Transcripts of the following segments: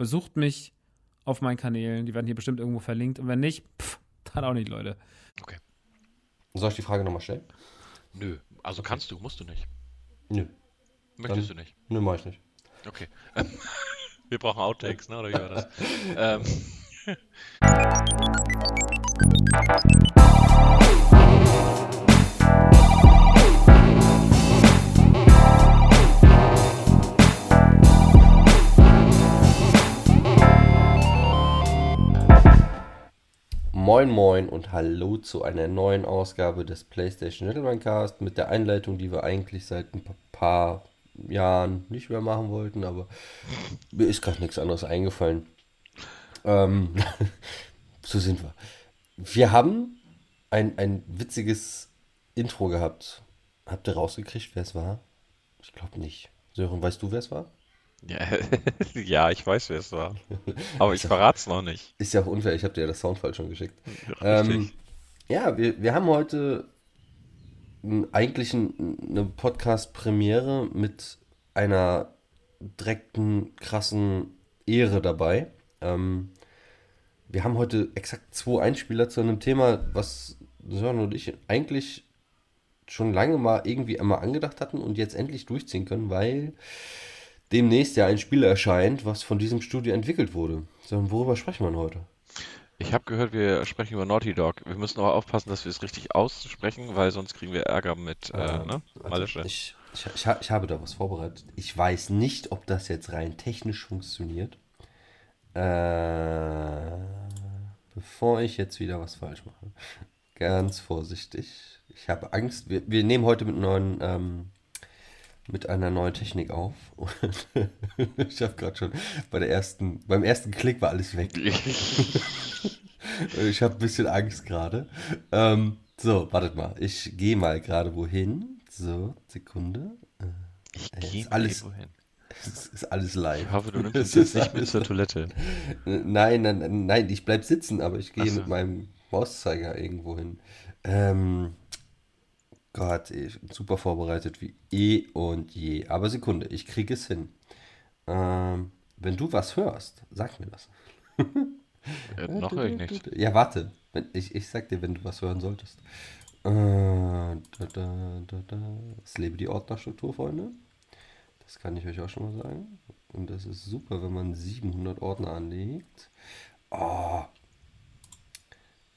besucht mich auf meinen Kanälen. Die werden hier bestimmt irgendwo verlinkt. Und wenn nicht, pff, dann auch nicht, Leute. Okay. Soll ich die Frage nochmal stellen? Nö. Also kannst du, musst du nicht. Nö. Möchtest Dann- du nicht? Nö, mach ich nicht. Okay. Wir brauchen Outtakes, ne? Oder wie war das? ähm, Moin Moin und hallo zu einer neuen Ausgabe des PlayStation Gentleman Cast mit der Einleitung, die wir eigentlich seit ein pa- paar Jahren nicht mehr machen wollten, aber mir ist gerade nichts anderes eingefallen. Ähm, so sind wir. Wir haben ein, ein witziges Intro gehabt. Habt ihr rausgekriegt, wer es war? Ich glaube nicht. Sören, weißt du, wer es war? Ja, ja, ich weiß, wer es war. Aber ich verrat's noch nicht. Ist ja auch unfair, ich habe dir ja das Soundfall schon geschickt. Ähm, ja, wir, wir haben heute eigentlich ein, eine Podcast-Premiere mit einer direkten, krassen Ehre dabei. Ähm, wir haben heute exakt zwei Einspieler zu einem Thema, was Sören und ich eigentlich schon lange mal irgendwie einmal angedacht hatten und jetzt endlich durchziehen können, weil demnächst ja ein Spiel erscheint, was von diesem Studio entwickelt wurde. So, worüber sprechen wir heute? Ich habe gehört, wir sprechen über Naughty Dog. Wir müssen aber aufpassen, dass wir es richtig aussprechen, weil sonst kriegen wir Ärger mit, äh, ne? Also ich, ich, ich, ich habe da was vorbereitet. Ich weiß nicht, ob das jetzt rein technisch funktioniert. Äh, bevor ich jetzt wieder was falsch mache. Ganz vorsichtig. Ich habe Angst. Wir, wir nehmen heute mit neuen, ähm, mit einer neuen Technik auf. Und ich habe gerade schon bei der ersten, beim ersten Klick war alles weg. Ich habe ein bisschen Angst gerade. Ähm, so, wartet mal. Ich gehe mal gerade wohin. So, Sekunde. Ich Äh, gehe alles- wohin. Es ist alles live. Ich hoffe, du nimmst Es jetzt nicht mit zur Toilette. Nein, nein, nein, nein, ich bleib sitzen, aber ich gehe so. mit meinem Mauszeiger irgendwo hin. Ähm, Gott, ich bin super vorbereitet wie eh und je. Aber Sekunde, ich kriege es hin. Ähm, wenn du was hörst, sag mir das. Äh, noch höre ich nichts. Ja, warte. Ich, ich sag dir, wenn du was hören solltest. Äh, da, da, da, da. Es lebe die Ordnerstruktur, Freunde. Das kann ich euch auch schon mal sagen. Und das ist super, wenn man 700 Ordner anlegt. Oh.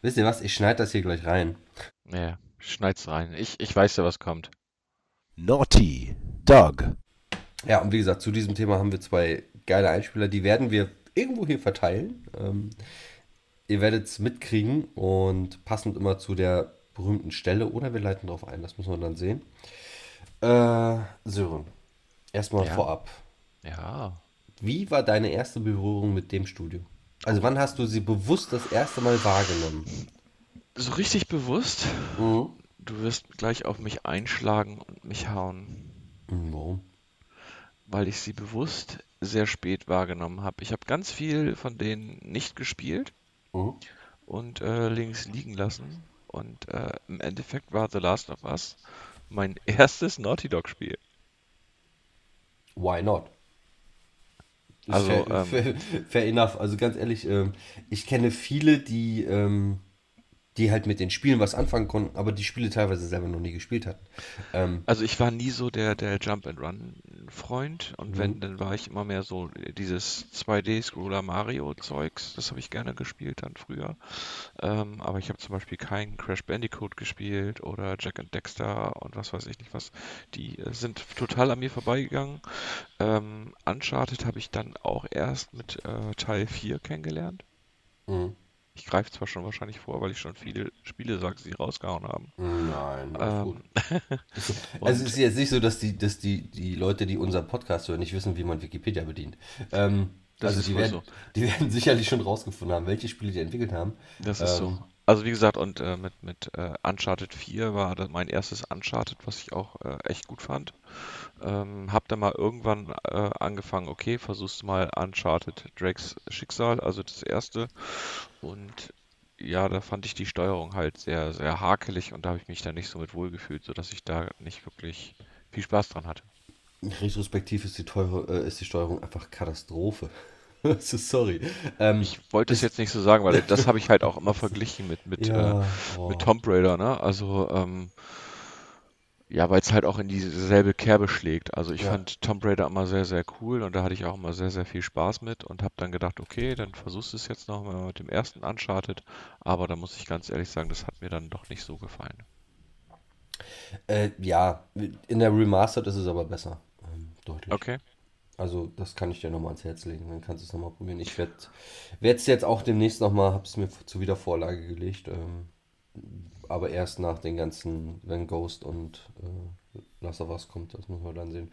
Wisst ihr was? Ich schneide das hier gleich rein. Ja, schneid's rein. Ich, ich weiß ja, was kommt. Naughty Dog. Ja, und wie gesagt, zu diesem Thema haben wir zwei geile Einspieler. Die werden wir irgendwo hier verteilen. Ähm, ihr werdet es mitkriegen und passend immer zu der berühmten Stelle oder wir leiten darauf ein. Das müssen wir dann sehen. Äh, Sören, erstmal Ja. vorab. Ja. Wie war deine erste Berührung mit dem Studio? Also wann hast du sie bewusst das erste Mal wahrgenommen? So richtig bewusst, Mhm. du wirst gleich auf mich einschlagen und mich hauen, Mhm, Warum? weil ich sie bewusst sehr spät wahrgenommen habe. Ich habe ganz viel von denen nicht gespielt Mhm. und äh, links liegen lassen. Und äh, im Endeffekt war The Last of Us mein erstes Naughty Dog Spiel. Why not? Also, fair, ähm, fair, fair enough. Also ganz ehrlich, ähm, ich kenne viele, die, ähm, die halt mit den Spielen was anfangen konnten, aber die Spiele teilweise selber noch nie gespielt hatten. Ähm, Also ich war nie so der, der Jump and Run Freund und Mhm. wenn, dann war ich immer mehr so dieses 2D-Scroller Mario Zeugs, das habe ich gerne gespielt dann früher. Ähm, aber ich habe zum Beispiel keinen Crash Bandicoot gespielt oder Jack and Dexter und was weiß ich nicht was. Die äh, sind total an mir vorbeigegangen. Ähm, Uncharted habe ich dann auch erst mit äh, Teil 4 kennengelernt. mhm. Ich greife zwar schon wahrscheinlich vor, weil ich schon viele Spiele sage, die rausgehauen haben. Nein. Ähm, Also es ist jetzt nicht so, dass die, dass die, die Leute, die unseren Podcast hören, nicht wissen, wie man Wikipedia bedient. Ähm, Das also ist die werden, so. die werden sicherlich schon rausgefunden haben, welche Spiele die entwickelt haben. Das ist Ähm, so. Also wie gesagt, und äh, mit, mit äh, Uncharted 4 war das mein erstes Uncharted, was ich auch äh, echt gut fand. Ähm, hab dann mal irgendwann äh, angefangen, okay, versuchst mal Uncharted Drakes Schicksal, also das erste. Und ja, da fand ich die Steuerung halt sehr, sehr hakelig und da habe ich mich dann nicht so mit wohlgefühlt, sodass ich da nicht wirklich viel Spaß dran hatte. Retrospektiv ist die, teure, äh, ist die Steuerung einfach Katastrophe. Sorry. Ähm, Ich wollte es jetzt nicht so sagen, weil das habe ich halt auch immer verglichen mit, mit, ja, äh, oh. mit Tomb Raider, ne? Also, ähm, ja, weil es halt auch in dieselbe Kerbe schlägt. Also ich Ja. fand Tomb Raider immer sehr, sehr cool und da hatte ich auch immer sehr, sehr viel Spaß mit und habe dann gedacht, okay, dann versuchst du es jetzt noch mal mit dem ersten Uncharted, aber da muss ich ganz ehrlich sagen, das hat mir dann doch nicht so gefallen. Äh, ja, in der Remastered ist es aber besser. Ähm, deutlich. Okay. Also, das kann ich dir nochmal ans Herz legen. Dann kannst du es nochmal probieren. Ich werde es jetzt auch demnächst nochmal, habe es mir zur Wiedervorlage gelegt. Ähm, aber erst nach den ganzen, wenn Ghost und äh, Last of Us kommt, das muss man dann sehen.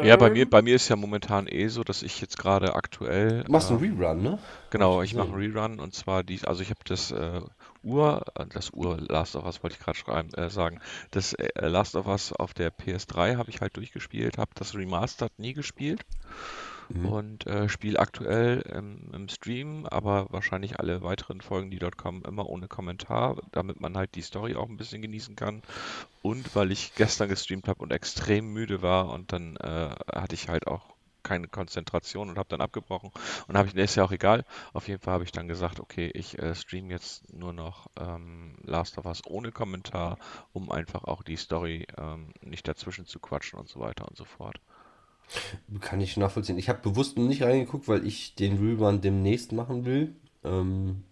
Ja, bei Ähm, mir, bei mir ist ja momentan eh so, dass ich jetzt gerade aktuell Du machst einen ähm, Rerun, ne? Genau, ich mache einen. Rerun und zwar die, also ich habe das äh, Ur, äh, das Ur Last of Us wollte ich gerade schreiben, äh, sagen, das äh, Last of Us auf der PS3 habe ich halt durchgespielt, habe das Remastered nie gespielt Mhm. und äh, spiele aktuell im, im Stream, aber wahrscheinlich alle weiteren Folgen, die dort kommen, immer ohne Kommentar, damit man halt die Story auch ein bisschen genießen kann und weil ich gestern gestreamt habe und extrem müde war und dann äh, hatte ich halt auch keine Konzentration und habe dann abgebrochen und habe ich, ist ja auch egal. Auf jeden Fall habe ich dann gesagt, okay, ich äh, stream jetzt nur noch ähm, Last of Us ohne Kommentar, um einfach auch die Story ähm, nicht dazwischen zu quatschen und so weiter und so fort. Kann ich nachvollziehen. Ich habe bewusst nicht reingeguckt, weil ich den Rerun demnächst machen will. Ähm,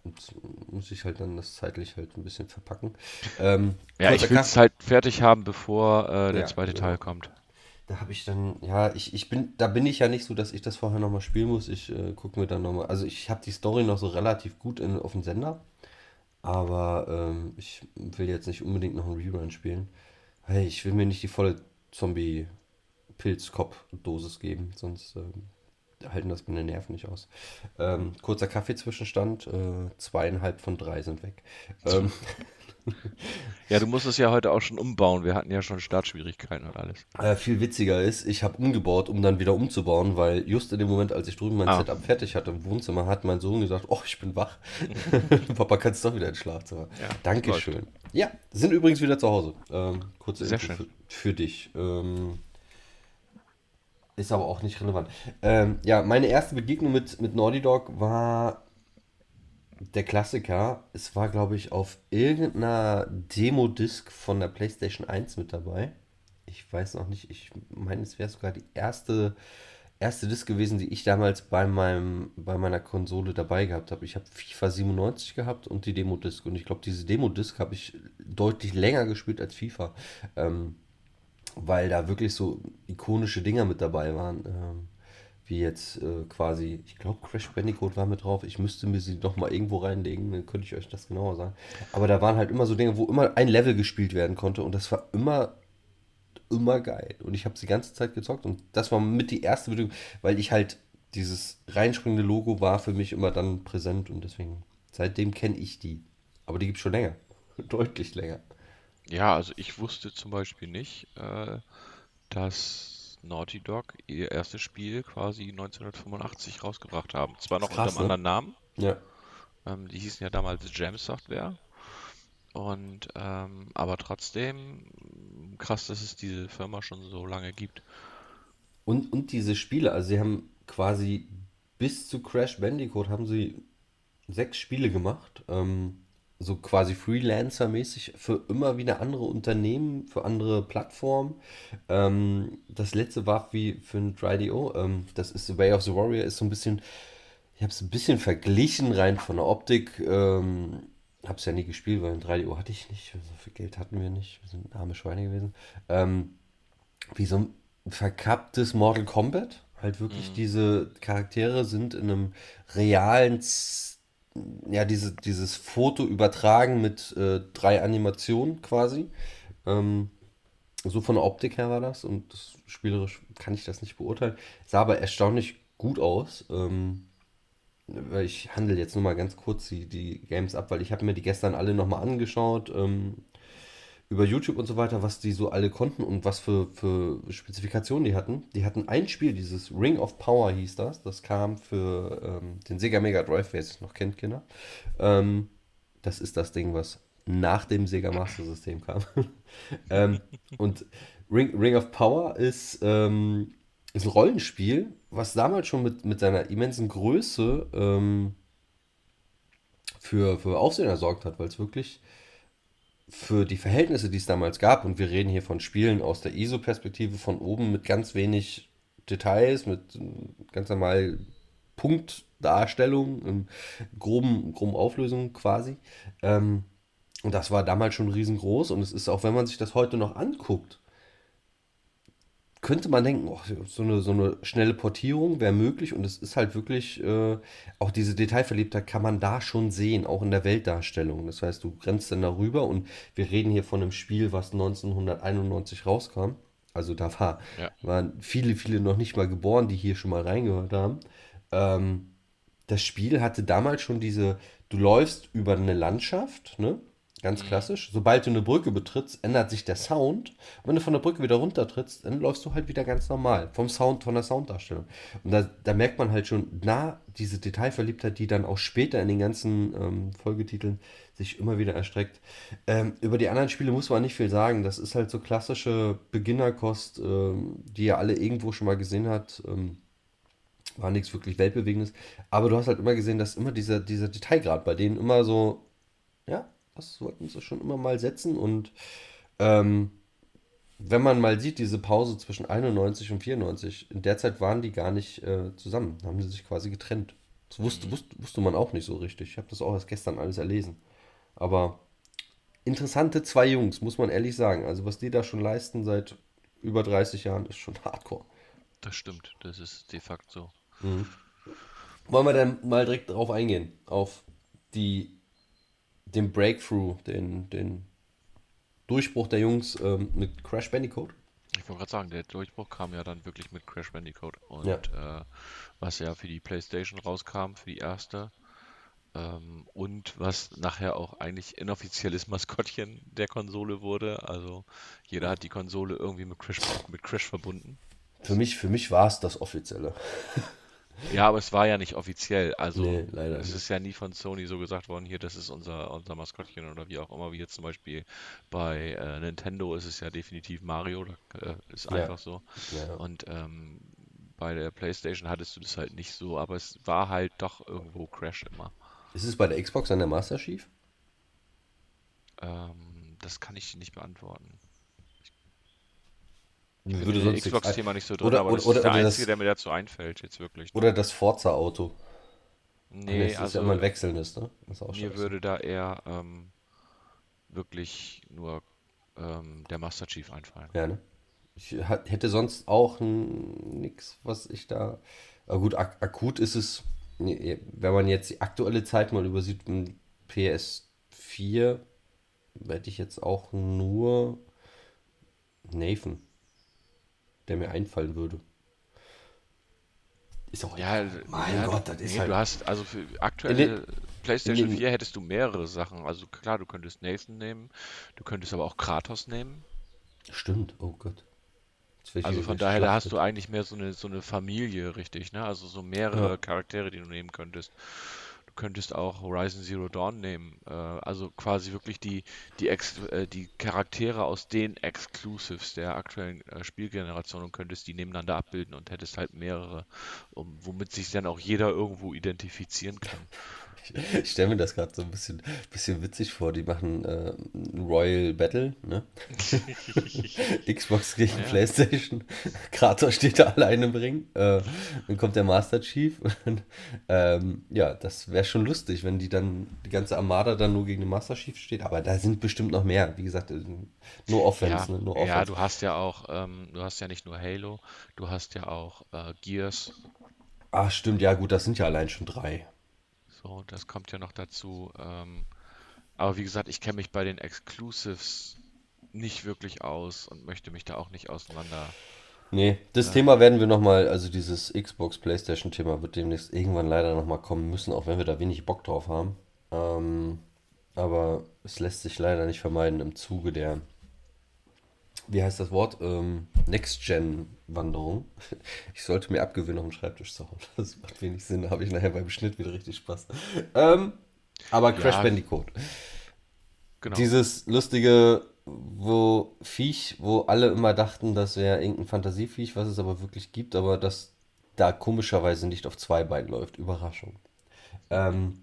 muss ich halt dann das zeitlich halt ein bisschen verpacken. Ähm, Ja, ich will es halt fertig haben, bevor äh, der Ja, zweite genau. Teil kommt. Da habe ich dann, ja, ich, ich bin, da bin ich ja nicht so, dass ich das vorher nochmal spielen muss. Ich äh, gucke mir dann nochmal, also ich habe die Story noch so relativ gut in, auf dem Sender, aber ähm, ich will jetzt nicht unbedingt noch einen Rerun spielen. Hey, ich will mir nicht die volle Zombie-Pilzkopf-Dosis geben, sonst ähm, halten das meine Nerven nicht aus. Ähm, kurzer Kaffeezwischenstand, äh, zweieinhalb von drei sind weg. Ähm, Ja, du musst es ja heute auch schon umbauen. Wir hatten ja schon Startschwierigkeiten und alles. Äh, viel witziger ist, ich habe umgebaut, um dann wieder umzubauen, weil just in dem Moment, als ich drüben mein Ah. Setup fertig hatte im Wohnzimmer, hat mein Sohn gesagt, oh, ich bin wach. Papa, kannst du doch wieder ins Schlafzimmer. Ja, Dankeschön. Ja, sind übrigens wieder zu Hause. Ähm, kurze Sehr Info schön. für, für dich. Ähm, ist aber auch nicht relevant. Ähm, ja, meine erste Begegnung mit, mit Naughty Dog war der Klassiker. Es war, glaube ich, auf irgendeiner Demo-Disc von der PlayStation 1 mit dabei. Ich weiß noch nicht, ich meine, es wäre sogar die erste, erste Disc gewesen, die ich damals bei, meinem, bei meiner Konsole dabei gehabt habe. Ich habe FIFA 97 gehabt und die Demo-Disc. Und ich glaube, diese Demo-Disc habe ich deutlich länger gespielt als FIFA. Ähm, weil da wirklich so ikonische Dinger mit dabei waren. Ähm, wie jetzt äh, quasi, ich glaube, Crash Bandicoot war mit drauf. Ich müsste mir sie noch mal irgendwo reinlegen, dann könnte ich euch das genauer sagen. Aber da waren halt immer so Dinge, wo immer ein Level gespielt werden konnte und das war immer, immer geil. Und ich habe die ganze Zeit gezockt und das war mit die erste Video, weil ich halt dieses reinspringende Logo war für mich immer dann präsent und deswegen, seitdem kenne ich die. Aber die gibt es schon länger. Deutlich länger. Ja, also ich wusste zum Beispiel nicht, äh, dass Naughty Dog ihr erstes Spiel quasi 1985 rausgebracht haben. Zwar noch Krass, unter einem ne? anderen Namen, Ja. ähm, die hießen ja damals Jam Software. Und ähm, aber trotzdem krass, dass es diese Firma schon so lange gibt. Und, und diese Spiele, also sie haben quasi bis zu Crash Bandicoot haben sie sechs Spiele gemacht, ähm, so quasi Freelancer-mäßig für immer wieder andere Unternehmen, für andere Plattformen. Ähm, das letzte war wie für ein 3DO, ähm, das ist The Way of the Warrior, ist so ein bisschen, ich habe es ein bisschen verglichen rein von der Optik. Ähm, habe es ja nie gespielt, weil ein 3DO hatte ich nicht, so viel Geld hatten wir nicht, wir sind arme Schweine gewesen. Ähm, wie so ein verkapptes Mortal Kombat. Halt wirklich diese Charaktere sind in einem realen, Z- ja, diese, dieses Foto übertragen mit äh, drei Animationen quasi. Ähm, so von der Optik her war das und das, spielerisch kann ich das nicht beurteilen. Sah aber erstaunlich gut aus. Ähm, ich handle jetzt nur mal ganz kurz die, die Games ab, weil ich habe mir die gestern alle nochmal angeschaut. Ähm, über YouTube und so weiter, was die so alle konnten und was für, für Spezifikationen die hatten. Die hatten ein Spiel, dieses Ring of Power hieß das. Das kam für ähm, den Sega Mega Drive, wer es noch kennt, Kinder. Ähm, das ist das Ding, was nach dem Sega Master System kam. ähm, und Ring, Ring of Power ist ähm, ist ein Rollenspiel, was damals schon mit, mit seiner immensen Größe ähm, für, für Aufsehen ersorgt hat, weil es wirklich für die Verhältnisse, die es damals gab, und wir reden hier von Spielen aus der ISO-Perspektive von oben mit ganz wenig Details, mit ganz normal Punktdarstellung, in groben, groben Auflösungen quasi. Ähm, und das war damals schon riesengroß und es ist auch, wenn man sich das heute noch anguckt, könnte man denken, oh, so, eine, so eine schnelle Portierung wäre möglich und es ist halt wirklich, äh, auch diese Detailverliebtheit kann man da schon sehen, auch in der Weltdarstellung. Das heißt, du grenzt dann darüber und wir reden hier von einem Spiel, was 1991 rauskam. Also da war, Ja. waren viele, viele noch nicht mal geboren, die hier schon mal reingehört haben. Ähm, das Spiel hatte damals schon diese, du läufst über eine Landschaft, ne? Ganz klassisch. Sobald du eine Brücke betrittst, ändert sich der Sound. Und wenn du von der Brücke wieder runtertrittst, dann läufst du halt wieder ganz normal. Vom Sound, von der Sounddarstellung. Und da, da merkt man halt schon, na, diese Detailverliebtheit, die dann auch später in den ganzen ähm, Folgetiteln sich immer wieder erstreckt. Ähm, über die anderen Spiele muss man nicht viel sagen. Das ist halt so klassische Beginnerkost, ähm, die ja alle irgendwo schon mal gesehen hat. Ähm, war nichts wirklich Weltbewegendes. Aber du hast halt immer gesehen, dass immer dieser, dieser Detailgrad bei denen immer so, ja, das sollten sie schon immer mal setzen. Und ähm, wenn man mal sieht, diese Pause zwischen 91 und 94, in der Zeit waren die gar nicht äh, zusammen, Da haben sie sich quasi getrennt. Das wusste, wusste, wusste man auch nicht so richtig. Ich habe das auch erst gestern alles erlesen. Aber interessante zwei Jungs, muss man ehrlich sagen. Also was die da schon leisten seit über 30 Jahren, ist schon hardcore. Das stimmt, das ist de facto so. Wollen wir dann mal direkt darauf eingehen, auf die, den Breakthrough, den, den Durchbruch der Jungs ähm, mit Crash Bandicoot? Ich wollte gerade sagen, der Durchbruch kam ja dann wirklich mit Crash Bandicoot und Ja. äh, was ja für die PlayStation rauskam, für die erste. Ähm, und was nachher auch eigentlich inoffizielles Maskottchen der Konsole wurde. Also jeder hat die Konsole irgendwie mit Crash, mit Crash verbunden. Für mich, für mich war es das Offizielle. Ja, aber es war ja nicht offiziell. Also Nee, leider es nicht. ist ja nie von Sony so gesagt worden, hier, das ist unser, unser Maskottchen oder wie auch immer, wie jetzt zum Beispiel bei äh, Nintendo ist es ja definitiv Mario, da, äh, ist Ja. einfach so. Ja. Und ähm, bei der PlayStation hattest du das halt nicht so, aber es war halt doch irgendwo Crash immer. Ist es bei der Xbox an der Master Chief? Ähm, das kann ich dir nicht beantworten. Ich würde bin im sonst Xbox-Thema nicht so drin, Oder- aber das oder- ist der oder das- einzige, der mir dazu einfällt, jetzt wirklich. Oder das Forza-Auto. Nee, das ist also ja immer ein wechselndes, ne? Das ist auch mir würde da eher ähm, wirklich nur ähm, der Master Chief einfallen. Ja, ne? Ich hätte sonst auch nichts, was ich da. Aber gut, ak akut ist es, nee, wenn man jetzt die aktuelle Zeit mal übersieht, ein PS4, hätte ich jetzt auch nur Nathan, der mir einfallen würde. Ist auch Ja, mein ja, Gott, das ist nee, halt. du hast, also für aktuelle PlayStation in den- 4 hättest du mehrere Sachen. Also klar, du könntest Nathan nehmen, du könntest aber auch Kratos nehmen. Stimmt, oh Gott. Also von daher, da hast du eigentlich mehr so eine, so eine Familie, richtig, ne? Also so mehrere Ja. Charaktere, die du nehmen könntest. Du könntest auch Horizon Zero Dawn nehmen. Äh, also quasi wirklich die, die, Ex äh, die Charaktere aus den Exclusives der aktuellen äh, Spielgeneration und könntest die nebeneinander abbilden und hättest halt mehrere, um, womit sich dann auch jeder irgendwo identifizieren kann. Ich stelle mir das gerade so ein bisschen, bisschen witzig vor. Die machen äh, Royal Battle, ne? Xbox gegen Ja. PlayStation. Kratos steht da alleine im Ring. Äh, dann kommt der Master Chief. Und, ähm, ja, das wäre schon lustig, wenn die dann, die ganze Armada dann nur gegen den Master Chief steht. Aber da sind bestimmt noch mehr. Wie gesagt, äh, nur Offense, Ja, ne? Ja, Offense. du hast ja auch, ähm, du hast ja nicht nur Halo, du hast ja auch äh, Gears. Ach, stimmt, ja, gut, das sind ja allein schon drei. So, das kommt ja noch dazu. Ähm, aber wie gesagt, ich kenne mich bei den Exclusives nicht wirklich aus und möchte mich da auch nicht auseinander. Nee, das Thema werden wir nochmal, also dieses Xbox, Playstation-Thema wird demnächst irgendwann leider nochmal kommen müssen, auch wenn wir da wenig Bock drauf haben. Ähm, aber es lässt sich leider nicht vermeiden im Zuge der, wie heißt das Wort? Ähm, Next-Gen-Wanderung. Ich sollte mir abgewöhnen, auf den Schreibtisch zu hauen. Das macht wenig Sinn, da habe ich nachher beim Schnitt wieder richtig Spaß. Ähm, aber Crash Ja. Bandicoot. Genau. Dieses lustige wo Viech, wo alle immer dachten, das wäre irgendein Fantasieviech, was es aber wirklich gibt, aber das da komischerweise nicht auf zwei Beinen läuft. Überraschung. Ähm,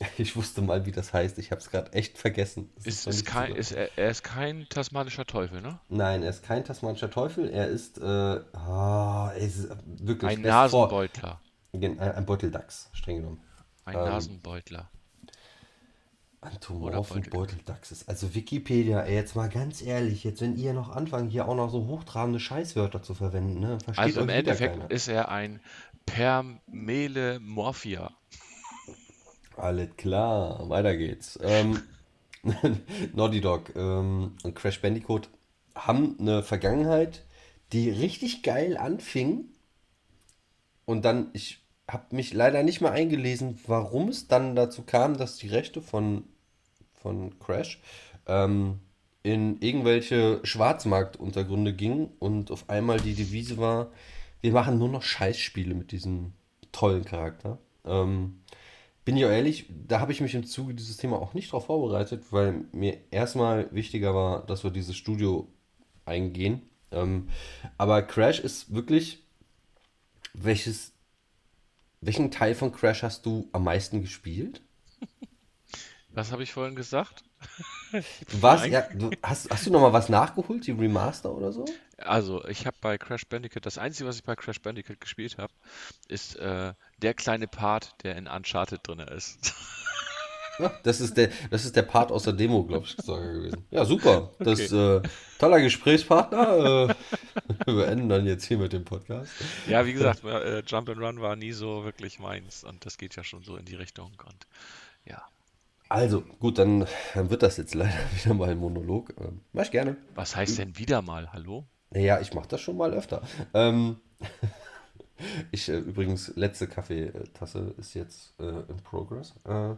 ich wusste mal, wie das heißt. Ich habe es gerade echt vergessen. Es Ist, ist kein, ist, er, er ist kein tasmanischer Teufel, ne? Nein, er ist kein tasmanischer Teufel. Er ist, äh, ah, er ist wirklich Ein er Nasenbeutler. Ein ein Beuteldachs, streng genommen. Ein Ähm, Nasenbeutler. Anthomorphen Beutel- Beuteldachses. Also Wikipedia, ey, jetzt mal ganz ehrlich, jetzt wenn ihr noch anfangt, hier auch noch so hochtrabende Scheißwörter zu verwenden, ne, versteht Also im Endeffekt keiner. ist er ein Permelemorphia. Alles klar, weiter geht's. Ähm, Naughty Dog ähm, und Crash Bandicoot haben eine Vergangenheit, die richtig geil anfing. Und dann, ich habe mich leider nicht mal eingelesen, warum es dann dazu kam, dass die Rechte von, von Crash ähm, in irgendwelche Schwarzmarktuntergründe gingen und auf einmal die Devise war, wir machen nur noch Scheißspiele mit diesem tollen Charakter. Ähm, bin ich auch ehrlich, da habe ich mich im Zuge dieses Thema auch nicht drauf vorbereitet, weil mir erstmal wichtiger war, dass wir dieses Studio eingehen. Ähm, aber Crash ist wirklich, welches, welchen Teil von Crash hast du am meisten gespielt? Was habe ich vorhin gesagt? Du warst, ja, du, hast, hast du noch mal was nachgeholt, die Remaster oder so? Also, ich habe bei Crash Bandicoot, das Einzige, was ich bei Crash Bandicoot gespielt habe, ist äh, der kleine Part, der in Uncharted drin ist. Ja, das ist der, das ist der Part aus der Demo, glaube ich, sogar gewesen. Ja, super. Das äh, toller Gesprächspartner. Äh, wir beenden dann jetzt hier mit dem Podcast. Ja, wie gesagt, äh, Jump and Run war nie so wirklich meins und das geht ja schon so in die Richtung und ja. Also, gut, dann, dann wird das jetzt leider wieder mal ein Monolog. Ähm, mach ich gerne. Was heißt denn wieder mal? Hallo? Naja, ich mache das schon mal öfter. Ähm, ich, äh, übrigens, letzte Kaffeetasse ist jetzt äh, in Progress. Äh,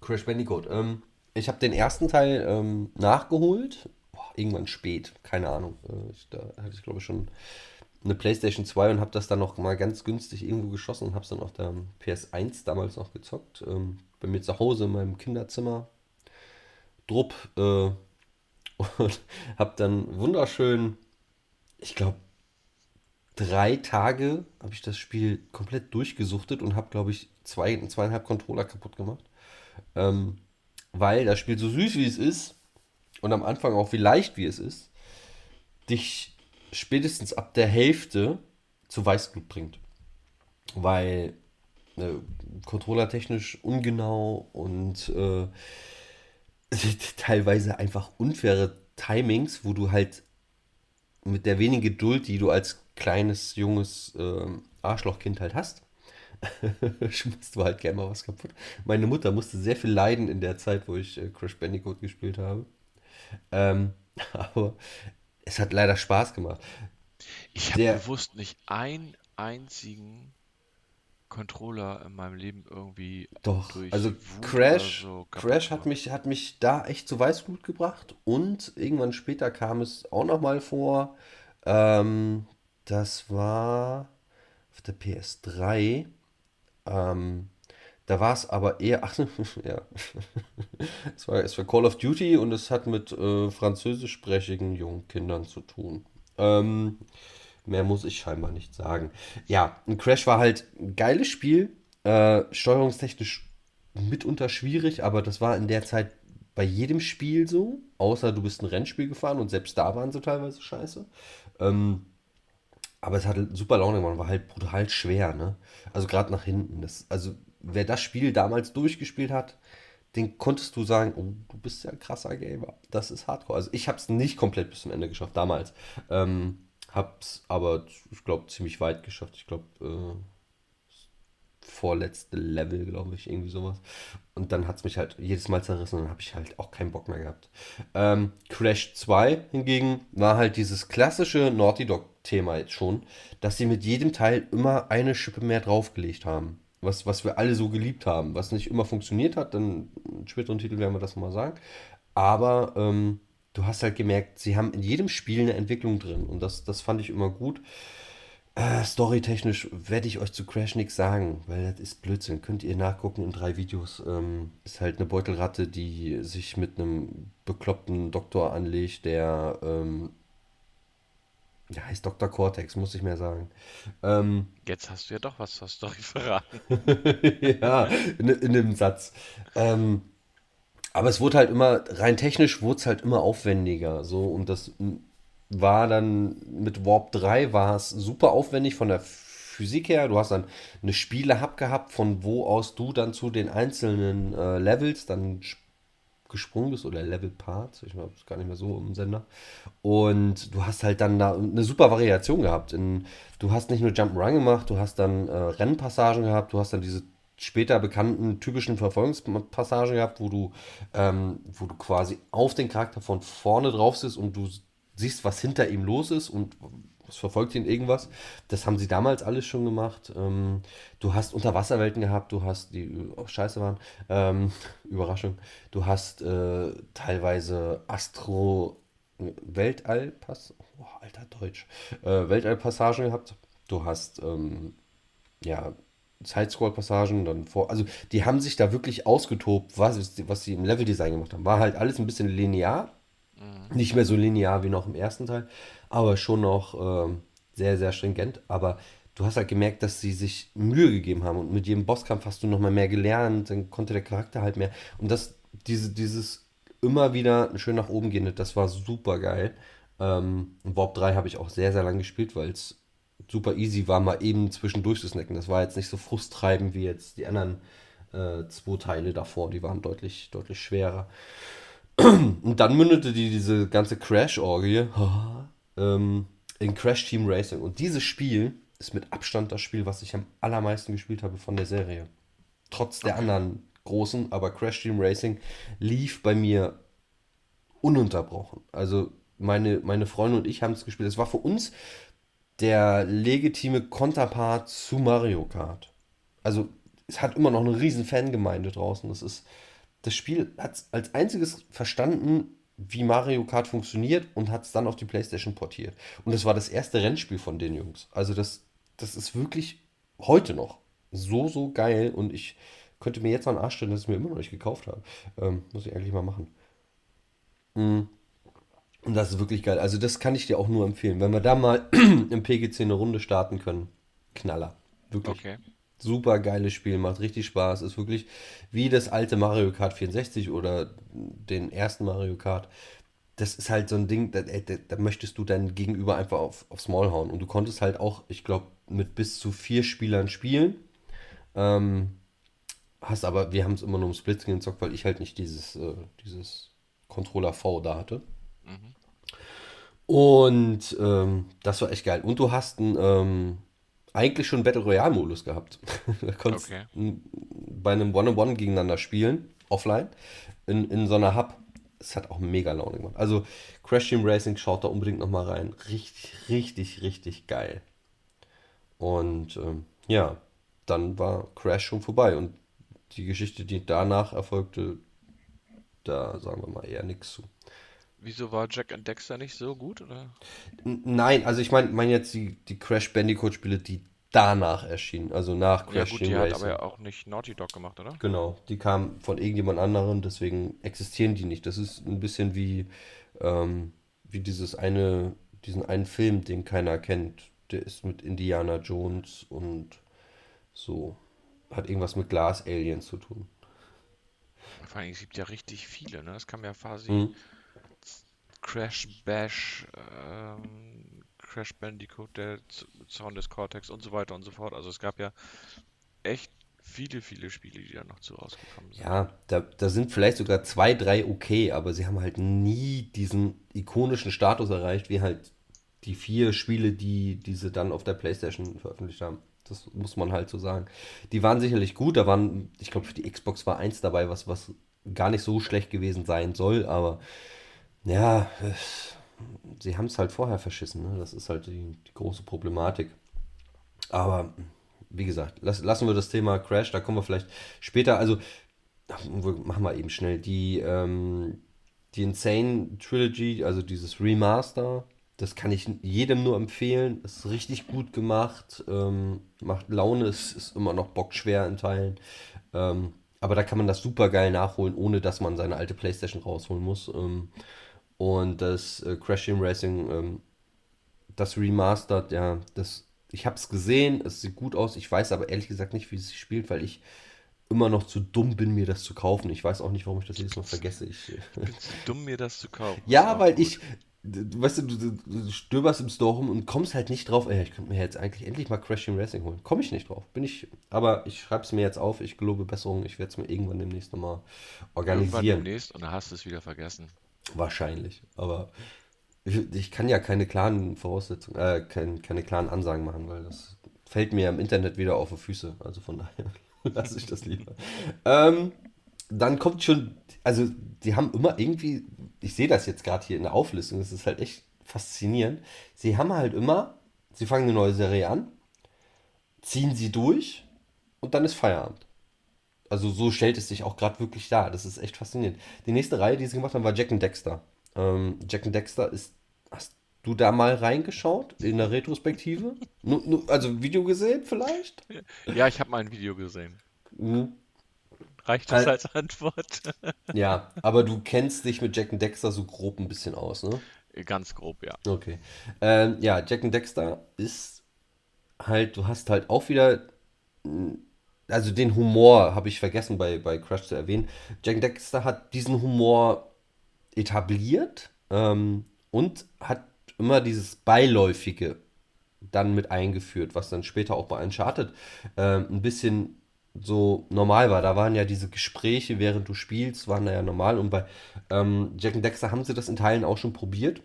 Crash Bandicoot. Ähm, ich habe den ersten Teil ähm, nachgeholt. Boah, irgendwann spät, keine Ahnung. Äh, ich, da hatte ich, glaube ich, schon eine PlayStation 2 und habe das dann noch mal ganz günstig irgendwo geschossen und habe es dann auf der PS1 damals noch gezockt. Ähm, bei mir zu Hause in meinem Kinderzimmer. Drupp. Äh, und habe dann wunderschön, ich glaube, drei Tage habe ich das Spiel komplett durchgesuchtet und habe, glaube ich, zwei, zweieinhalb Controller kaputt gemacht. Ähm, weil das Spiel so süß wie es ist und am Anfang auch wie leicht wie es ist, dich spätestens ab der Hälfte zu Weißblut bringt. Weil äh, controllertechnisch ungenau und äh, teilweise einfach unfaire Timings, wo du halt mit der wenigen Geduld, die du als kleines, junges ähm, Arschlochkind halt hast, schmeißt du halt gerne mal was kaputt. Meine Mutter musste sehr viel leiden in der Zeit, wo ich äh, Crash Bandicoot gespielt habe. Ähm, aber es hat leider Spaß gemacht. Ich habe bewusst nicht einen einzigen Controller in meinem Leben irgendwie Doch, durch also Wut Crash, so Crash hat mich, hat mich da echt zu Weißblut gebracht und irgendwann später kam es auch nochmal vor. Ähm, das war auf der PS3. Ähm, da war es aber eher, ach, ja, es war, es war Call of Duty und es hat mit äh, französischsprachigen jungen Kindern zu tun. Ähm, mehr muss ich scheinbar nicht sagen. Ja, ein Crash war halt ein geiles Spiel, äh, steuerungstechnisch mitunter schwierig, aber das war in der Zeit bei jedem Spiel so, außer du bist ein Rennspiel gefahren und selbst da waren sie teilweise scheiße. Ähm, aber es hat super Laune gemacht, war halt brutal schwer, ne? Also gerade nach hinten. Das, also wer das Spiel damals durchgespielt hat, den konntest du sagen, oh, du bist ja ein krasser Gamer. Das ist Hardcore. Also ich habe es nicht komplett bis zum Ende geschafft, damals. Ähm, hab's aber, ich glaube, ziemlich weit geschafft. Ich glaube, äh, vorletzte Level, glaube ich, irgendwie sowas. Und dann hat es mich halt jedes Mal zerrissen und dann habe ich halt auch keinen Bock mehr gehabt. Ähm, Crash 2 hingegen war halt dieses klassische Naughty Dog-Thema jetzt schon, dass sie mit jedem Teil immer eine Schippe mehr draufgelegt haben. Was, was wir alle so geliebt haben. Was nicht immer funktioniert hat, dann in späteren Titel werden wir das nochmal sagen. Aber ähm, du hast halt gemerkt, sie haben in jedem Spiel eine Entwicklung drin und das, das fand ich immer gut. Äh, Storytechnisch werde ich euch zu Crash nichts sagen, weil das ist Blödsinn. Könnt ihr nachgucken in drei Videos. Ähm, ist halt eine Beutelratte, die sich mit einem bekloppten Doktor anlegt, der ähm, ja, heißt Dr. Cortex, muss ich mehr sagen. Ähm, Jetzt hast du ja doch was zur Story verraten. ja, in, in dem Satz. Ähm, aber es wurde halt immer, rein technisch wurde es halt immer aufwendiger. So, und das war dann mit Warp 3 war es super aufwendig von der Physik her. Du hast dann eine Spiele-Hub gehabt, von wo aus du dann zu den einzelnen äh, Levels dann gesprungen bist oder Level Parts. Ich weiß gar nicht mehr so im Sender. Und du hast halt dann da eine super Variation gehabt. In, du hast nicht nur Jump'n'Run gemacht, du hast dann äh, Rennpassagen gehabt, du hast dann diese später bekannten typischen Verfolgungspassagen gehabt, wo du, ähm, wo du quasi auf den Charakter von vorne drauf sitzt und du siehst, was hinter ihm los ist und es verfolgt ihn irgendwas. Das haben sie damals alles schon gemacht. Ähm, du hast Unterwasserwelten gehabt, du hast, die auch scheiße waren, ähm, Überraschung. Du hast äh, teilweise Astro Weltallpass, oh, alter Deutsch, äh, Weltallpassagen gehabt. Du hast ähm, ja Sidescroll-Passagen dann vor. Also die haben sich da wirklich ausgetobt, was, was sie im Leveldesign gemacht haben. War halt alles ein bisschen linear. Mhm. Nicht mehr so linear wie noch im ersten Teil, aber schon noch ähm, sehr, sehr stringent. Aber du hast halt gemerkt, dass sie sich Mühe gegeben haben und mit jedem Bosskampf hast du nochmal mehr gelernt, dann konnte der Charakter halt mehr. Und das, diese, dieses immer wieder schön nach oben gehende, das war super geil. Ähm, Warp 3 habe ich auch sehr, sehr lange gespielt, weil es super easy war, mal eben zwischendurch zu snacken. Das war jetzt nicht so frusttreibend wie jetzt die anderen äh, zwei Teile davor. Die waren deutlich, deutlich schwerer. Und dann mündete die, diese ganze Crash-Orgie ähm, in Crash Team Racing. Und dieses Spiel ist mit Abstand das Spiel, was ich am allermeisten gespielt habe von der Serie. Trotz der okay. anderen großen, aber Crash Team Racing lief bei mir ununterbrochen. Also meine, meine Freunde und ich haben es gespielt. Es war für uns der legitime Konterpart zu Mario Kart. Also es hat immer noch eine riesen Fangemeinde draußen. Das ist das Spiel hat als einziges verstanden, wie Mario Kart funktioniert und hat es dann auf die PlayStation portiert. Und das war das erste Rennspiel von den Jungs. Also das, das ist wirklich heute noch so, so geil und ich könnte mir jetzt an den Arsch stellen, dass ich es mir immer noch nicht gekauft habe. Ähm, muss ich eigentlich mal machen. Mhm. Und das ist wirklich geil. Also das kann ich dir auch nur empfehlen. Wenn wir da mal im PGC eine Runde starten können, Knaller. Wirklich. Okay. Super geiles Spiel, macht richtig Spaß. Ist wirklich wie das alte Mario Kart 64 oder den ersten Mario Kart. Das ist halt so ein Ding, da, da, da möchtest du dein Gegenüber einfach auf, aufs Maul hauen. Und du konntest halt auch, ich glaube, mit bis zu vier Spielern spielen. Ähm, hast aber, wir haben es immer nur im Splitscreen gezockt, weil ich halt nicht dieses, äh, dieses Controller V da hatte. Mhm. Und ähm, das war echt geil. Und du hast ein, ähm, eigentlich schon Battle Royale-Modus gehabt. da konntest okay. bei einem One-on-One gegeneinander spielen, offline, in, in so einer Hub. Es hat auch mega Laune gemacht. Also Crash Team Racing, schaut da unbedingt nochmal rein. Richtig, richtig, richtig geil. Und ähm, ja, dann war Crash schon vorbei. Und die Geschichte, die danach erfolgte, da sagen wir mal eher nichts zu. Wieso war Jack and Dexter nicht so gut? Oder? Nein, also ich meine mein jetzt die, die Crash Bandicoot-Spiele, die danach erschienen, also nach Crash ja, gut, die Racing. hat aber ja auch nicht Naughty Dog gemacht, oder? Genau, die kamen von irgendjemand anderem, deswegen existieren die nicht. Das ist ein bisschen wie, ähm, wie dieses eine, diesen einen Film, den keiner kennt. Der ist mit Indiana Jones und so. Hat irgendwas mit Glas-Aliens zu tun. Vor allem, es gibt ja richtig viele, ne? Das kam ja quasi. Mhm Crash Bash, ähm, Crash Bandicoot, der Sound des Cortex und so weiter und so fort. Also es gab ja echt viele, viele Spiele, die da noch zu rausgekommen sind. Ja, da, da sind vielleicht sogar zwei, drei okay, aber sie haben halt nie diesen ikonischen Status erreicht, wie halt die vier Spiele, die diese dann auf der PlayStation veröffentlicht haben. Das muss man halt so sagen. Die waren sicherlich gut, da waren, ich glaube, für die Xbox war eins dabei, was, was gar nicht so schlecht gewesen sein soll, aber ja, sie haben es halt vorher verschissen. Ne? Das ist halt die, die, große Problematik. Aber wie gesagt, lass, lassen wir das Thema Crash, da kommen wir vielleicht später. Also machen wir eben schnell die, ähm, die Insane Trilogy, also dieses Remaster das kann ich jedem nur empfehlen. Ist richtig gut gemacht. Ähm, macht Laune. Es ist immer noch bockschwer in Teilen. Ähm, aber da kann man das super geil nachholen, ohne dass man seine alte Playstation rausholen muss. Ähm, und das äh, Crash Team Racing, ähm, das Remastered, ja, das, ich habe es gesehen, es sieht gut aus. Ich weiß aber ehrlich gesagt nicht, wie es sich spielt, weil ich immer noch zu dumm bin, mir das zu kaufen. Ich weiß auch nicht, warum ich das jedes Mal vergesse. Ich, Bin zu dumm, mir das zu kaufen. ja, weil auch ich, weißt du, du, du, stöberst im Store rum und kommst halt nicht drauf, ey, ich könnte mir jetzt eigentlich endlich mal Crash Team Racing holen. Komme ich nicht drauf. Bin ich, aber ich schreibe es mir jetzt auf, ich gelobe Besserung, ich werde es mir irgendwann demnächst nochmal gut. Irgendwann organisieren. demnächst und dann hast du es wieder vergessen. Wahrscheinlich, aber ich, ich kann ja keine klaren Voraussetzungen, äh, kein, keine klaren Ansagen machen, weil das fällt mir im Internet wieder auf die Füße. Also von daher lasse ich das lieber. Ähm, dann kommt schon, also die haben immer irgendwie, ich sehe das jetzt gerade hier in der Auflistung, das ist halt echt faszinierend. Sie haben halt immer, sie fangen eine neue Serie an, ziehen sie durch und dann ist Feierabend. Also so stellt es sich auch gerade wirklich dar. Das ist echt faszinierend. Die nächste Reihe, die sie gemacht haben, war Jack and Dexter. Ähm, Jack and Dexter ist. Hast du da mal reingeschaut in der Retrospektive? Nu, nu, also Video gesehen vielleicht? Ja, ich habe mal ein Video gesehen. Mhm. Reicht das Al- als Antwort? Ja, aber du kennst dich mit Jack and Dexter so grob ein bisschen aus, ne? Ganz grob, ja. Okay. Ähm, ja, Jack and Dexter ist halt, du hast halt auch wieder, also den Humor habe ich vergessen bei, bei Crash zu erwähnen. Jack Dexter hat diesen Humor etabliert ähm, und hat immer dieses Beiläufige dann mit eingeführt, was dann später auch bei Uncharted ähm, ein bisschen so normal war. Da waren ja diese Gespräche, während du spielst, waren da ja normal. Und bei ähm, Jack Dexter haben sie das in Teilen auch schon probiert.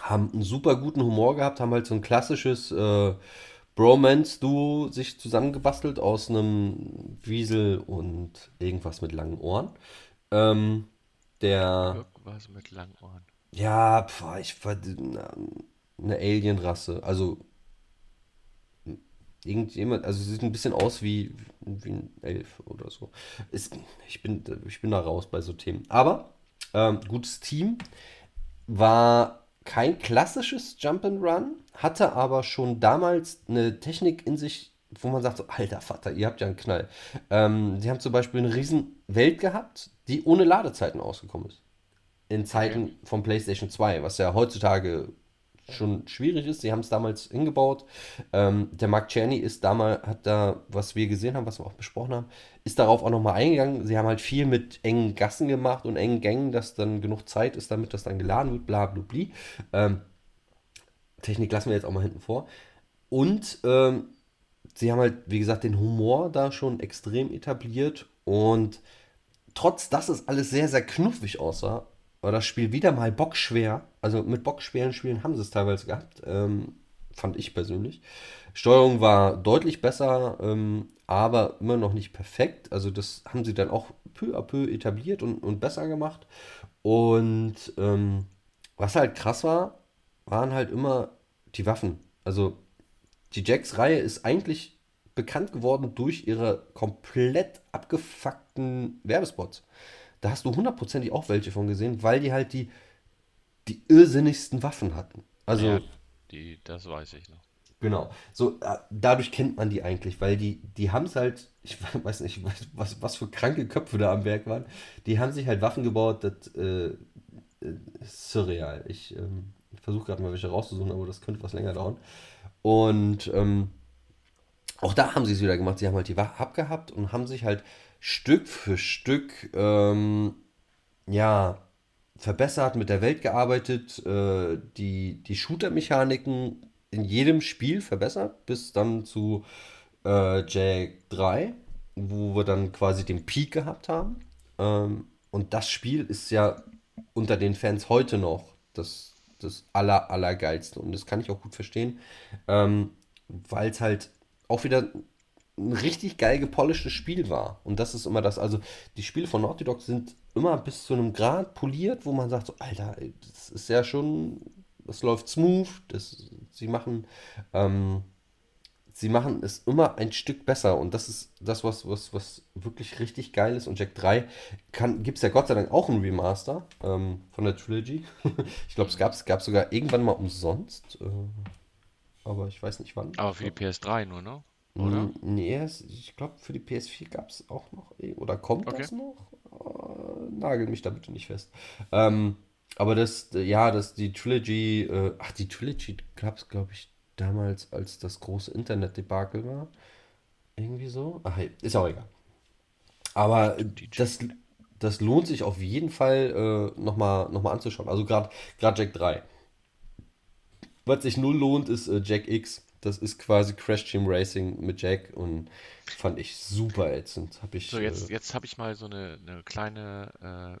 Haben einen super guten Humor gehabt, haben halt so ein klassisches äh, Bromance-Duo sich zusammengebastelt aus einem Wiesel und irgendwas mit langen Ohren. Ähm, der, Irgendwas mit langen Ohren. ja, pf, ich war eine Alienrasse. Also irgendjemand, also sie sieht ein bisschen aus wie, wie ein Elf oder so. Ist, ich bin, ich bin da raus bei so Themen. Aber ähm, gutes Team war kein klassisches Jump'n'Run, hatte aber schon damals eine Technik in sich, wo man sagt so, alter Vater, ihr habt ja einen Knall. Ähm, sie haben zum Beispiel eine riesen Welt gehabt, die ohne Ladezeiten ausgekommen ist. In Zeiten von PlayStation 2, was ja heutzutage schon schwierig ist. Sie haben es damals hingebaut. Ähm, der Mark Czerny ist damals, hat da, was wir gesehen haben, was wir auch besprochen haben, ist darauf auch nochmal eingegangen. Sie haben halt viel mit engen Gassen gemacht und engen Gängen, dass dann genug Zeit ist, damit das dann geladen wird, bla bla bla. Ähm, Technik lassen wir jetzt auch mal hinten vor. Und ähm, sie haben halt, wie gesagt, den Humor da schon extrem etabliert und trotz dass es alles sehr, sehr knuffig aussah, war das Spiel wieder mal bockschwer. Also mit bockschweren Spielen haben sie es teilweise gehabt, ähm, fand ich persönlich. Steuerung war deutlich besser, ähm, aber immer noch nicht perfekt. Also das haben sie dann auch peu à peu etabliert und, und besser gemacht. Und ähm, was halt krass war, waren halt immer die Waffen. Also die Jacks-Reihe ist eigentlich bekannt geworden durch ihre komplett abgefuckten Werbespots. Da hast du hundertprozentig auch welche von gesehen, weil die halt die, die irrsinnigsten Waffen hatten. Also, Ja, die, das weiß ich noch. genau. So, äh, dadurch kennt man die eigentlich, weil die, die haben es halt, ich weiß nicht, was, was für kranke Köpfe da am Werk waren. Die haben sich halt Waffen gebaut, das äh, äh, ist surreal. Ich, ähm, ich versuche gerade mal welche rauszusuchen, aber das könnte was länger dauern. Und ähm, auch da haben sie es wieder gemacht. Sie haben halt die Waffe abgehabt und haben sich halt Stück für Stück ähm, ja, verbessert, mit der Welt gearbeitet, äh, die, die Shooter-Mechaniken in jedem Spiel verbessert, bis dann zu äh, Jack 3, wo wir dann quasi den Peak gehabt haben. Ähm, und das Spiel ist ja unter den Fans heute noch das, das aller, allergeilste. Und das kann ich auch gut verstehen, ähm, weil es halt auch wieder ein richtig geil gepolischtes Spiel war. Und das ist immer das, also die Spiele von Naughty Dog sind immer bis zu einem Grad poliert, wo man sagt so, Alter, das ist ja schon, das läuft smooth, das, sie machen, ähm, sie machen es immer ein Stück besser und das ist das, was, was, was wirklich richtig geil ist. Und Jack 3 gibt es ja Gott sei Dank auch ein Remaster ähm, von der Trilogy. ich glaube, es gab es sogar irgendwann mal umsonst, äh, aber ich weiß nicht wann. Aber für die PS3 nur, ne? Oder? Nee, ich glaube, für die PS4 gab es auch noch. Oder kommt Okay. das noch? Äh, nagel mich da bitte nicht fest. Ähm, aber das, ja, das, die Trilogy, äh, ach, die Trilogy gab es, glaube ich, damals, als das große Internet-Debakel war. Irgendwie so. Ach, ist auch egal. Aber das, das lohnt sich auf jeden Fall äh, nochmal noch mal anzuschauen. Also gerade Jack 3. Was sich null lohnt, ist äh, Jack X. Das ist quasi Crash Team Racing mit Jack und fand ich super ätzend. Hab ich, So, jetzt, äh, jetzt habe ich mal so eine, eine kleine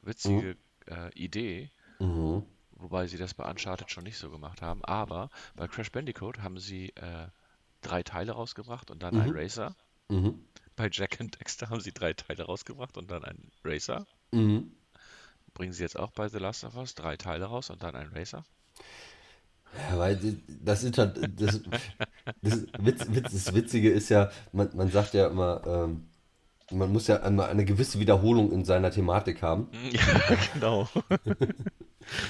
äh, witzige äh, Idee, mhm. wobei sie das bei Uncharted schon nicht so gemacht haben. Aber bei Crash Bandicoot haben sie äh, drei Teile rausgebracht und dann ein Mhm. Racer. Mhm. Bei Jack and Dexter haben sie drei Teile rausgebracht und dann ein Racer. Mhm. Bringen sie jetzt auch bei The Last of Us drei Teile raus und dann ein Racer? Ja, weil das ist halt, das, das, Witz, Witz, das Witzige ist ja, man, man sagt ja immer, ähm, man muss ja einmal eine gewisse Wiederholung in seiner Thematik haben. Ja, genau.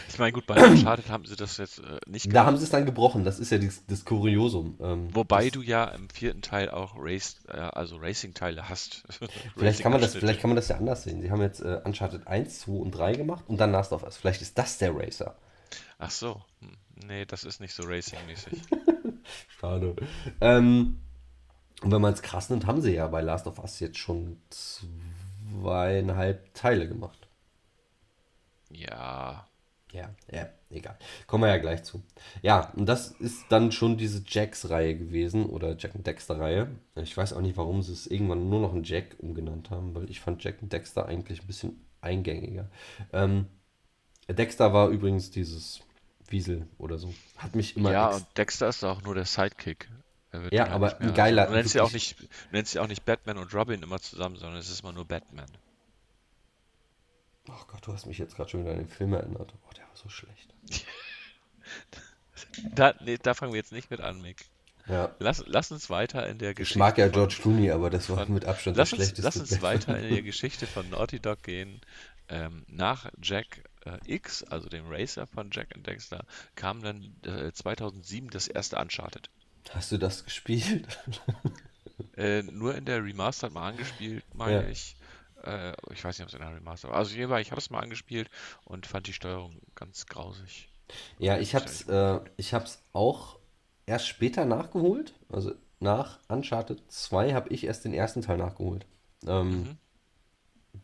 Ich meine, gut, bei Uncharted haben sie das jetzt äh, nicht Da gemacht. haben sie es dann gebrochen, das ist ja das, das Kuriosum. Ähm, Wobei das, du ja im vierten Teil auch Race, äh, also Racing-Teile hast. Vielleicht kann, man das, vielleicht kann man das ja anders sehen. Sie haben jetzt äh, Uncharted 1, 2 und 3 gemacht und dann Last of Us. Vielleicht ist das der Racer. Ach so. Hm. Nee, das ist nicht so Racing-mäßig. Schade. Ähm, und wenn man es krass nimmt, haben sie ja bei Last of Us jetzt schon zweieinhalb Teile gemacht. Ja. Ja, ja, egal. Kommen wir ja gleich zu. Ja, und das ist dann schon diese Jacks-Reihe gewesen oder Jack and Dexter-Reihe. Ich weiß auch nicht, warum sie es irgendwann nur noch ein Jack umgenannt haben, weil ich fand Jack and Dexter eigentlich ein bisschen eingängiger. Ähm, Dexter war übrigens dieses Wiesel oder so. Hat mich immer Ja, und Dexter ist auch nur der Sidekick. Ja, dann aber ein geiler- Du nennst ja auch nicht, du nennst ja auch nicht Batman und Robin immer zusammen, sondern es ist immer nur Batman. Oh Gott, du hast mich jetzt gerade schon wieder an den Film erinnert. Oh, der war so schlecht. Da, nee, da fangen wir jetzt nicht mit an, Mick. Ja. Lass, lass uns weiter in der Ich Geschichte. mag ja George Clooney, aber das war von- mit Abstand Lass das uns, schlechteste. lass uns weiter in der Geschichte von Naughty Dog gehen. Ähm, nach Jack äh, X, also dem Racer von Jack and Dexter, kam dann äh, 2007 das erste Uncharted. Hast du das gespielt? Äh, nur in der Remastered mal angespielt, meine Ja. ich. Äh, ich weiß nicht, ob es in der Remastered war. Also jedenfalls, ich habe es mal angespielt und fand die Steuerung ganz grausig. Ja, ich hab's, äh, ich hab's auch erst später nachgeholt. Also nach Uncharted 2 habe ich erst den ersten Teil nachgeholt. Ähm, Mhm.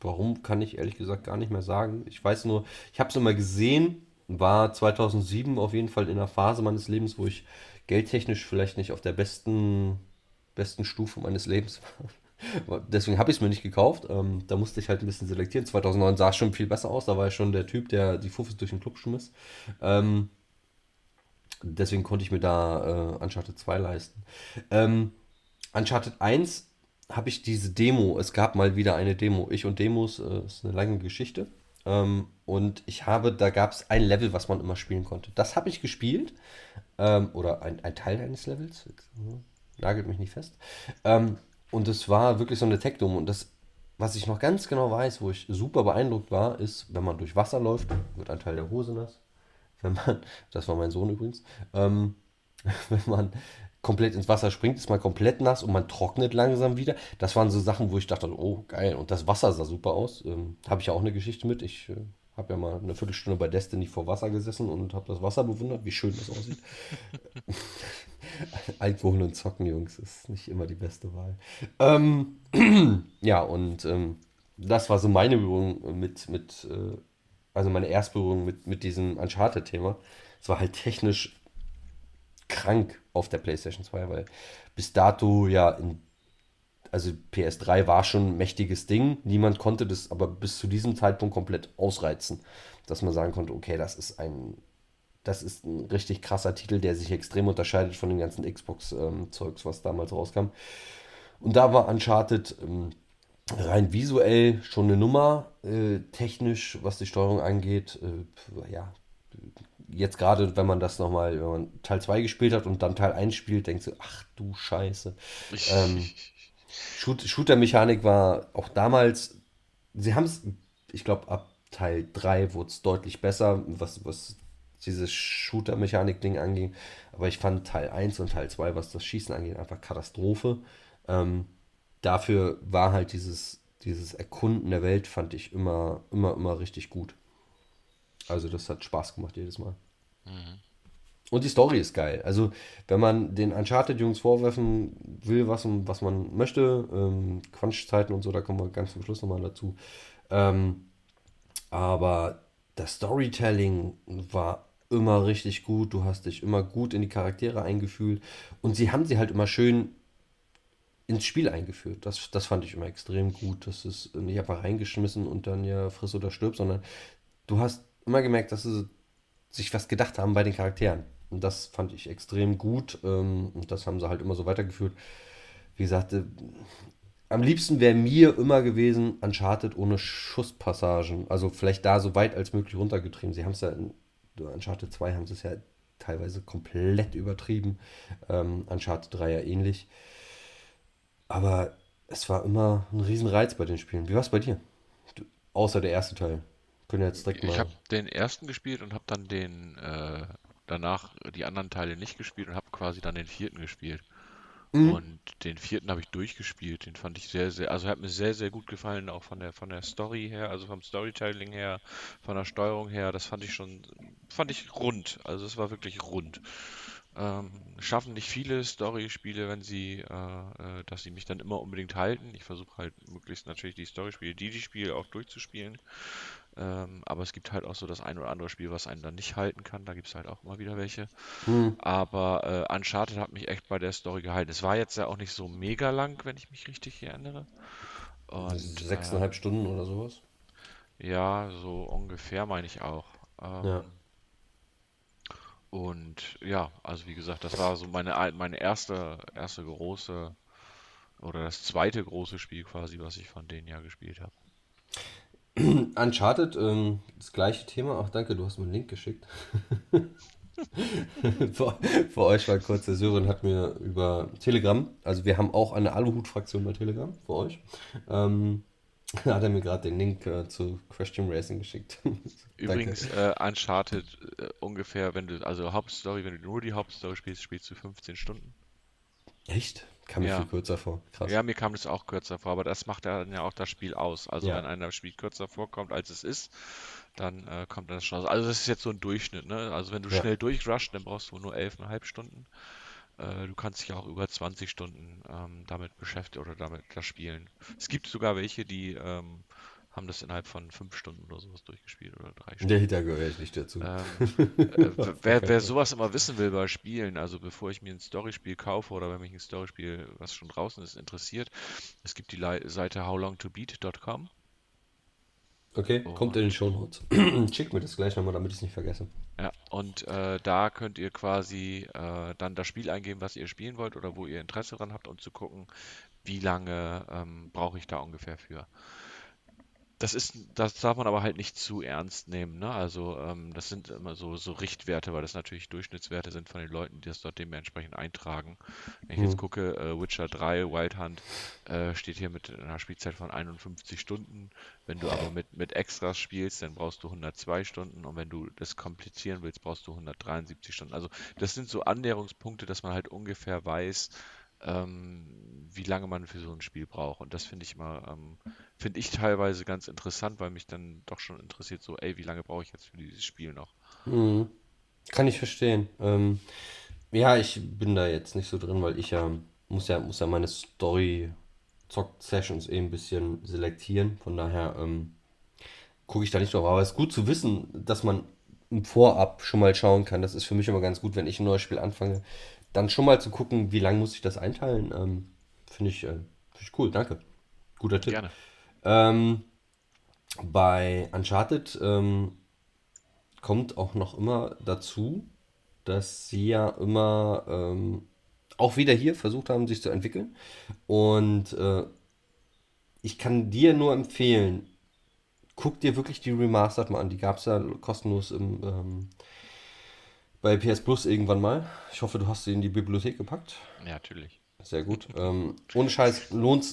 Warum kann ich ehrlich gesagt gar nicht mehr sagen. Ich weiß nur, ich habe es immer gesehen, war 2007 auf jeden Fall in einer Phase meines Lebens, wo ich geldtechnisch vielleicht nicht auf der besten, besten Stufe meines Lebens war. Deswegen habe ich es mir nicht gekauft. Ähm, da musste ich halt ein bisschen selektieren. 2009 sah es schon viel besser aus. Da war ich schon der Typ, der die Fuffes durch den Club schmiss. Ähm, deswegen konnte ich mir da äh, Uncharted 2 leisten. Ähm, Uncharted 1 habe ich diese Demo. Es gab mal wieder eine Demo. Ich und Demos äh, ist eine lange Geschichte. Ähm, und ich habe, da gab es ein Level, was man immer spielen konnte. Das habe ich gespielt. Ähm, oder ein, ein Teil eines Levels. Nagelt mich nicht fest. Ähm, und es war wirklich so eine Tech-Demo. Und das, was ich noch ganz genau weiß, wo ich super beeindruckt war, ist, wenn man durch Wasser läuft, wird ein Teil der Hose nass. Wenn man, das war mein Sohn übrigens, ähm, wenn man komplett ins Wasser springt, ist man komplett nass und man trocknet langsam wieder. Das waren so Sachen, wo ich dachte, oh geil, und das Wasser sah super aus. Ähm, habe ich ja auch eine Geschichte mit. Ich äh, habe ja mal eine Viertelstunde bei Destiny vor Wasser gesessen und habe das Wasser bewundert, wie schön das aussieht. Alkohol und Zocken, Jungs, ist nicht immer die beste Wahl. Ähm, ja, und ähm, das war so meine Berührung mit, mit äh, also meine Erstberührung mit, mit diesem Uncharted-Thema. Es war halt technisch krank auf der PlayStation 2, weil bis dato ja in, also PS3 war schon ein mächtiges Ding. Niemand konnte das aber bis zu diesem Zeitpunkt komplett ausreizen, dass man sagen konnte, okay, das ist ein das ist ein richtig krasser Titel, der sich extrem unterscheidet von den ganzen Xbox-Zeugs, was damals rauskam. Und da war Uncharted ähm, rein visuell schon eine Nummer, äh, technisch, was die Steuerung angeht, äh, ja, jetzt gerade, wenn man das nochmal, wenn man Teil 2 gespielt hat und dann Teil 1 spielt, denkst du, ach du Scheiße. Ähm, Shoot, Shooter-Mechanik war auch damals, sie haben es, ich glaube, ab Teil 3 wurde es deutlich besser, was, was dieses Shooter-Mechanik-Ding anging. Aber ich fand Teil 1 und Teil 2, was das Schießen angeht, einfach Katastrophe. Ähm, dafür war halt dieses, dieses Erkunden der Welt, fand ich immer, immer, immer richtig gut. Also das hat Spaß gemacht jedes Mal. Mhm. Und die Story ist geil. Also, wenn man den Uncharted-Jungs vorwerfen will, was, was man möchte, ähm, Quatschzeiten und so, da kommen wir ganz zum Schluss nochmal dazu. Ähm, aber das Storytelling war immer richtig gut. Du hast dich immer gut in die Charaktere eingefühlt. Und sie haben sie halt immer schön ins Spiel eingeführt. Das, das fand ich immer extrem gut. Das ist nicht einfach reingeschmissen und dann ja friss oder stirb, sondern du hast immer gemerkt, dass sie sich was gedacht haben bei den Charakteren. Und das fand ich extrem gut. Ähm, und das haben sie halt immer so weitergeführt. Wie gesagt, äh, am liebsten wäre mir immer gewesen, Uncharted ohne Schusspassagen. Also vielleicht da so weit als möglich runtergetrieben. Sie haben es ja in Uncharted 2 haben sie es ja teilweise komplett übertrieben. Ähm, Uncharted 3 ja ähnlich. Aber es war immer ein Riesenreiz bei den Spielen. Wie war es bei dir? Du, außer der erste Teil. Können jetzt direkt mal. Ich habe den ersten gespielt und habe dann den äh, danach die anderen Teile nicht gespielt und habe quasi dann den vierten gespielt. Mhm. Und den vierten habe ich durchgespielt. Den fand ich sehr, sehr, also hat mir sehr, sehr gut gefallen, auch von der von der Story her, also vom Storytelling her, von der Steuerung her. Das fand ich schon, fand ich rund. Also es war wirklich rund. Ähm, schaffen nicht viele Story-Spiele, wenn sie, äh, äh, dass sie mich dann immer unbedingt halten. Ich versuche halt möglichst natürlich die Story-Spiele, die die Spiele auch durchzuspielen. Ähm, aber es gibt halt auch so das ein oder andere Spiel, was einen dann nicht halten kann. Da gibt es halt auch immer wieder welche. Hm. Aber äh, Uncharted hat mich echt bei der Story gehalten. Es war jetzt ja auch nicht so mega lang, wenn ich mich richtig erinnere. Und, Sechseinhalb äh, Stunden oder sowas? Ja, so ungefähr meine ich auch. Ähm, ja. Und ja, also wie gesagt, das war so meine, meine erste, erste große oder das zweite große Spiel quasi, was ich von denen ja gespielt habe. Uncharted, ähm, das gleiche Thema. Ach, danke, du hast mir einen Link geschickt. für, für, euch war kurz, der Sören hat mir über Telegram, also wir haben auch eine Aluhut-Fraktion bei Telegram, für euch. Ähm, hat er mir gerade den Link äh, zu Question Racing geschickt. Übrigens, äh, Uncharted äh, ungefähr, wenn du, also Hauptstory, wenn du nur die Hauptstory spielst, spielst du 15 Stunden. Echt? Kam mir ja. viel kürzer vor. Krass. Ja, mir kam das auch kürzer vor, aber das macht dann ja auch das Spiel aus. Also ja. wenn einer Spiel kürzer vorkommt, als es ist, dann äh, kommt das schon aus. Also das ist jetzt so ein Durchschnitt, ne? Also wenn du ja. schnell durchrusht, dann brauchst du nur 11,5 Stunden. Äh, du kannst dich auch über 20 Stunden ähm, damit beschäftigen oder damit das spielen. Es gibt sogar welche, die ähm, haben das innerhalb von fünf Stunden oder sowas durchgespielt oder drei Stunden. Nee, da gehöre ich nicht dazu. Ähm, äh, wer, wer, sowas immer wissen will bei Spielen, also bevor ich mir ein Storyspiel kaufe oder wenn mich ein Storyspiel, was schon draußen ist, interessiert, es gibt die Le Seite howlongtobeat.com. Okay, oh. kommt in den Show Notes. Schick mir das gleich nochmal, damit ich es nicht vergesse. Ja, und äh, da könnt ihr quasi äh, dann das Spiel eingeben, was ihr spielen wollt oder wo ihr Interesse dran habt, um zu gucken, wie lange ähm, brauche ich da ungefähr für. Das ist, das darf man aber halt nicht zu ernst nehmen, ne? Also ähm, das sind immer so, so Richtwerte, weil das natürlich Durchschnittswerte sind von den Leuten, die das dort dementsprechend eintragen. Wenn ich mhm. jetzt gucke, äh, Witcher 3, Wild Hunt äh, steht hier mit einer Spielzeit von 51 Stunden. Wenn du aber mit, mit Extras spielst, dann brauchst du 102 Stunden und wenn du das komplizieren willst, brauchst du 173 Stunden. Also das sind so Annäherungspunkte, dass man halt ungefähr weiß, ähm, wie lange man für so ein Spiel braucht. Und das finde ich immer, ähm, finde ich teilweise ganz interessant, weil mich dann doch schon interessiert, so, ey, wie lange brauche ich jetzt für dieses Spiel noch? Mhm. Kann ich verstehen. Ähm, ja, ich bin da jetzt nicht so drin, weil ich ja muss ja, muss ja meine Story-Zock-Sessions eben ein bisschen selektieren. Von daher ähm, gucke ich da nicht drauf. Aber es ist gut zu wissen, dass man im Vorab schon mal schauen kann. Das ist für mich immer ganz gut, wenn ich ein neues Spiel anfange, dann schon mal zu gucken, wie lange muss ich das einteilen, ähm, finde ich, äh, find ich cool. Danke. Guter Tipp. Gerne. Ähm, bei Uncharted ähm, kommt auch noch immer dazu, dass sie ja immer ähm, auch wieder hier versucht haben, sich zu entwickeln. Und äh, ich kann dir nur empfehlen, guck dir wirklich die Remastered mal an. Die gab es ja kostenlos im, ähm, bei PS Plus irgendwann mal. Ich hoffe, du hast sie in die Bibliothek gepackt. Ja, natürlich. Sehr gut. Ähm, ohne Scheiß, lohnt,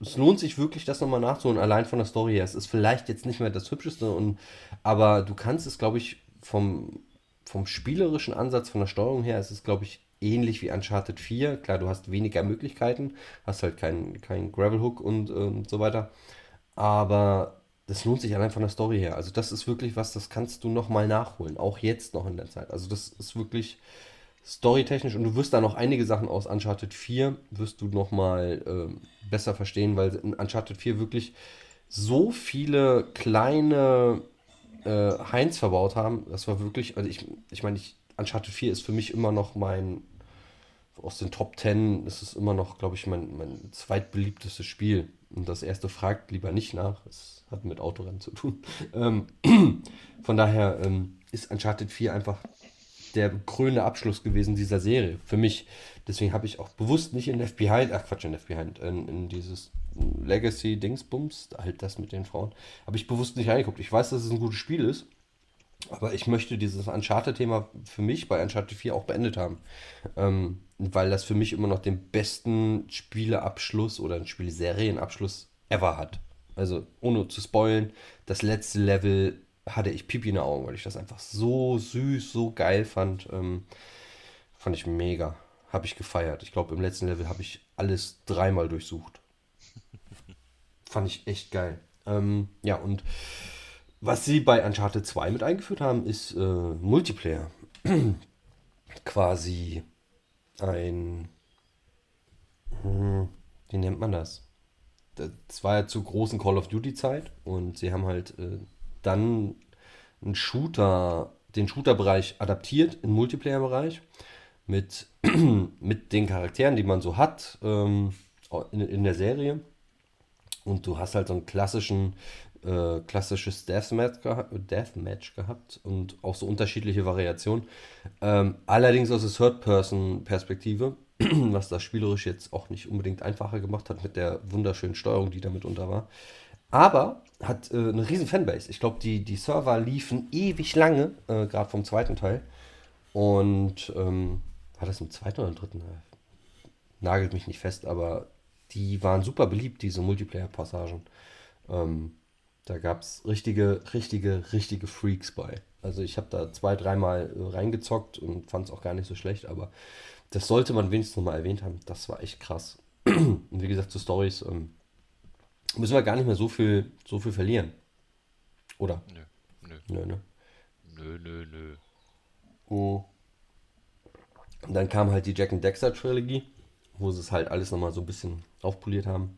es lohnt sich wirklich, das nochmal nachzuholen, allein von der Story her. Es ist vielleicht jetzt nicht mehr das Hübscheste, und, aber du kannst es, glaube ich, vom, vom spielerischen Ansatz, von der Steuerung her, es ist, glaube ich, ähnlich wie Uncharted 4. Klar, du hast weniger Möglichkeiten, hast halt keinen kein Gravel-Hook und ähm, so weiter. Aber das lohnt sich allein von der Story her. Also das ist wirklich was, das kannst du nochmal nachholen, auch jetzt noch in der Zeit. Also das ist wirklich storytechnisch und du wirst da noch einige Sachen aus Uncharted 4 wirst du nochmal ähm, besser verstehen, weil in Uncharted 4 wirklich so viele kleine äh, Heinz verbaut haben. Das war wirklich, also ich, ich meine, ich, Uncharted 4 ist für mich immer noch mein, aus den Top 10 ist es immer noch, glaube ich, mein, mein zweitbeliebtestes Spiel. Und das erste fragt lieber nicht nach. Es hat mit Autorennen zu tun. Ähm, von daher ähm, ist Uncharted 4 einfach der krönende Abschluss gewesen dieser Serie. Für mich. Deswegen habe ich auch bewusst nicht in Left Behind, ach Quatsch, in Left Behind, in, in dieses Legacy-Dingsbums, halt das mit den Frauen, habe ich bewusst nicht reingeguckt. Ich weiß, dass es ein gutes Spiel ist, aber ich möchte dieses Uncharted-Thema für mich bei Uncharted 4 auch beendet haben. Ähm, weil das für mich immer noch den besten Spieleabschluss oder Spielserienabschluss ever hat. Also ohne zu spoilen, das letzte Level hatte ich Pipi in den Augen, weil ich das einfach so süß, so geil fand. Ähm, fand ich mega. Habe ich gefeiert. Ich glaube, im letzten Level habe ich alles dreimal durchsucht. fand ich echt geil. Ähm, ja, und was sie bei Uncharted 2 mit eingeführt haben, ist äh, Multiplayer. Quasi ein. Hm, wie nennt man das? Das war ja zur großen Call of Duty-Zeit und sie haben halt äh, dann einen Shooter, den Shooter-Bereich adaptiert, im Multiplayer-Bereich, mit, mit den Charakteren, die man so hat ähm, in, in der Serie. Und du hast halt so einen klassischen, äh, klassisches Deathmatch, geha Deathmatch gehabt und auch so unterschiedliche Variationen. Ähm, allerdings aus der Third-Person-Perspektive, was das spielerisch jetzt auch nicht unbedingt einfacher gemacht hat mit der wunderschönen Steuerung, die damit unter war. Aber hat äh, eine riesen Fanbase. Ich glaube, die, die Server liefen ewig lange, äh, gerade vom zweiten Teil. Und ähm, war das im zweiten oder im dritten? Nagelt mich nicht fest, aber die waren super beliebt, diese Multiplayer-Passagen. Ähm, da gab es richtige, richtige, richtige Freaks bei. Also ich habe da zwei, dreimal äh, reingezockt und fand es auch gar nicht so schlecht, aber das sollte man wenigstens nochmal erwähnt haben. Das war echt krass. und wie gesagt, zu Stories ähm, müssen wir gar nicht mehr so viel, so viel verlieren. Oder? Nö, nö. Nö, ne? Nö, nö, nö. Oh. Und dann kam halt die Jack and Dexter Trilogie, wo sie es halt alles nochmal so ein bisschen aufpoliert haben.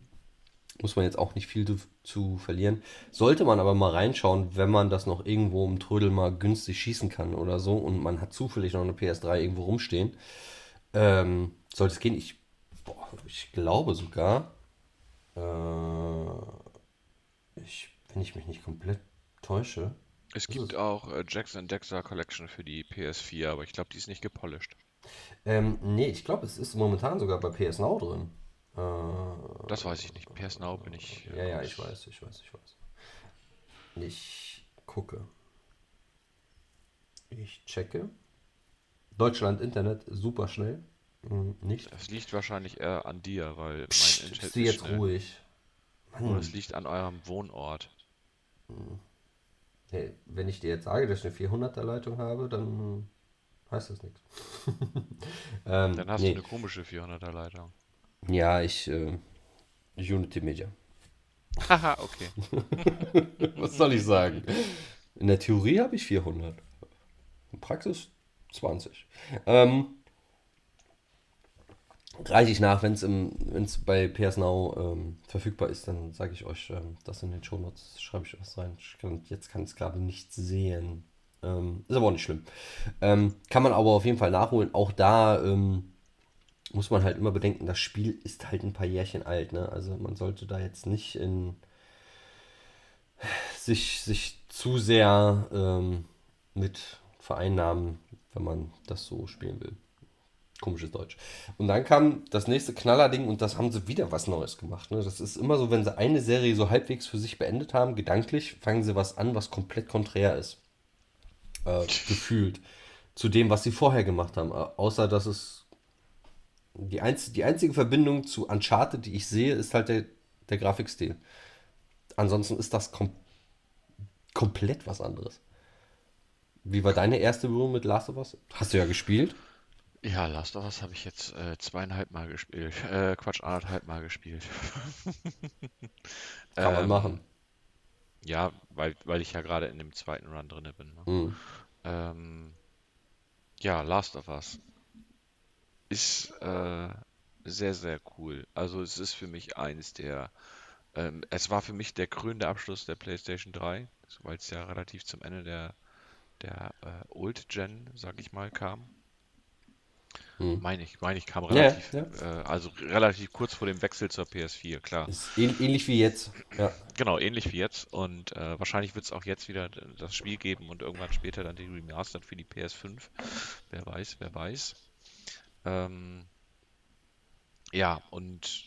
Muss man jetzt auch nicht viel zu, verlieren. Sollte man aber mal reinschauen, wenn man das noch irgendwo im Trödel mal günstig schießen kann oder so und man hat zufällig noch eine PS3 irgendwo rumstehen. Ähm, sollte es gehen. Ich, boah, ich glaube sogar, äh, ich, wenn ich mich nicht komplett täusche. Es gibt auch äh, Jackson Dexter Collection für die PS4, aber ich glaube, die ist nicht gepolished. Ähm, nee, ich glaube, es ist momentan sogar bei PS Now drin. Äh, das weiß ich nicht. PS Now bin ich. Äh, ja, ja, ich weiß, ich weiß, ich weiß. Ich gucke. Ich checke. Deutschland Internet super schnell. Hm, nicht. Das liegt wahrscheinlich eher an dir, weil mein Psst, Internet bist du jetzt schnell. ruhig. Oder es liegt an eurem Wohnort. Hey, wenn ich dir jetzt sage, dass ich eine 400er Leitung habe, dann heißt das nichts. ähm, Dann hast nee. du eine komische 400er Leitung. Ja, ich äh, Unity Media. Haha, okay. Was soll ich sagen? In der Theorie habe ich 400. In Praxis 20. Ähm, reiche ich nach, wenn es bei PS Now ähm, verfügbar ist, dann sage ich euch ähm, das in den Shownotes, schreibe ich was rein. Ich kann, jetzt kann ich es gerade nicht sehen. Ähm, ist aber auch nicht schlimm. Ähm, kann man aber auf jeden Fall nachholen. Auch da ähm, muss man halt immer bedenken, das Spiel ist halt ein paar Jährchen alt. Ne? Also man sollte da jetzt nicht in sich, sich zu sehr ähm, mit vereinnahmen, wenn man das so spielen will. Komisches Deutsch. Und dann kam das nächste Knallerding und das haben sie wieder was Neues gemacht. Ne? Das ist immer so, wenn sie eine Serie so halbwegs für sich beendet haben, gedanklich, fangen sie was an, was komplett konträr ist. Äh, gefühlt. zu dem, was sie vorher gemacht haben. Außer, dass es die, einz die einzige Verbindung zu Uncharted, die ich sehe, ist halt der, der Grafikstil. Ansonsten ist das kom komplett was anderes. Wie war deine erste Berührung mit Last of Us? Hast du ja gespielt. Ja, Last of Us habe ich jetzt äh, zweieinhalb Mal gespielt. Äh, Quatsch, anderthalb Mal gespielt. Kann man Ähm, machen. Ja, weil, weil ich ja gerade in dem zweiten Run drin bin. Ne? Mhm. Ähm, ja, Last of Us ist äh, sehr, sehr cool. Also es ist für mich eines der, ähm, es war für mich der krönende Abschluss der PlayStation 3, weil es ja relativ zum Ende der, der äh, Old Gen, sag ich mal, kam. Mhm. Meine ich, meine ich, kam Ja, relativ, ja. Äh, also relativ kurz vor dem Wechsel zur PS4, klar. Ist ähn ähnlich wie jetzt. Ja. Genau, ähnlich wie jetzt. Und äh, wahrscheinlich wird es auch jetzt wieder das Spiel geben und irgendwann später dann die Remastered für die PS5. Wer weiß, wer weiß. Ähm, ja, und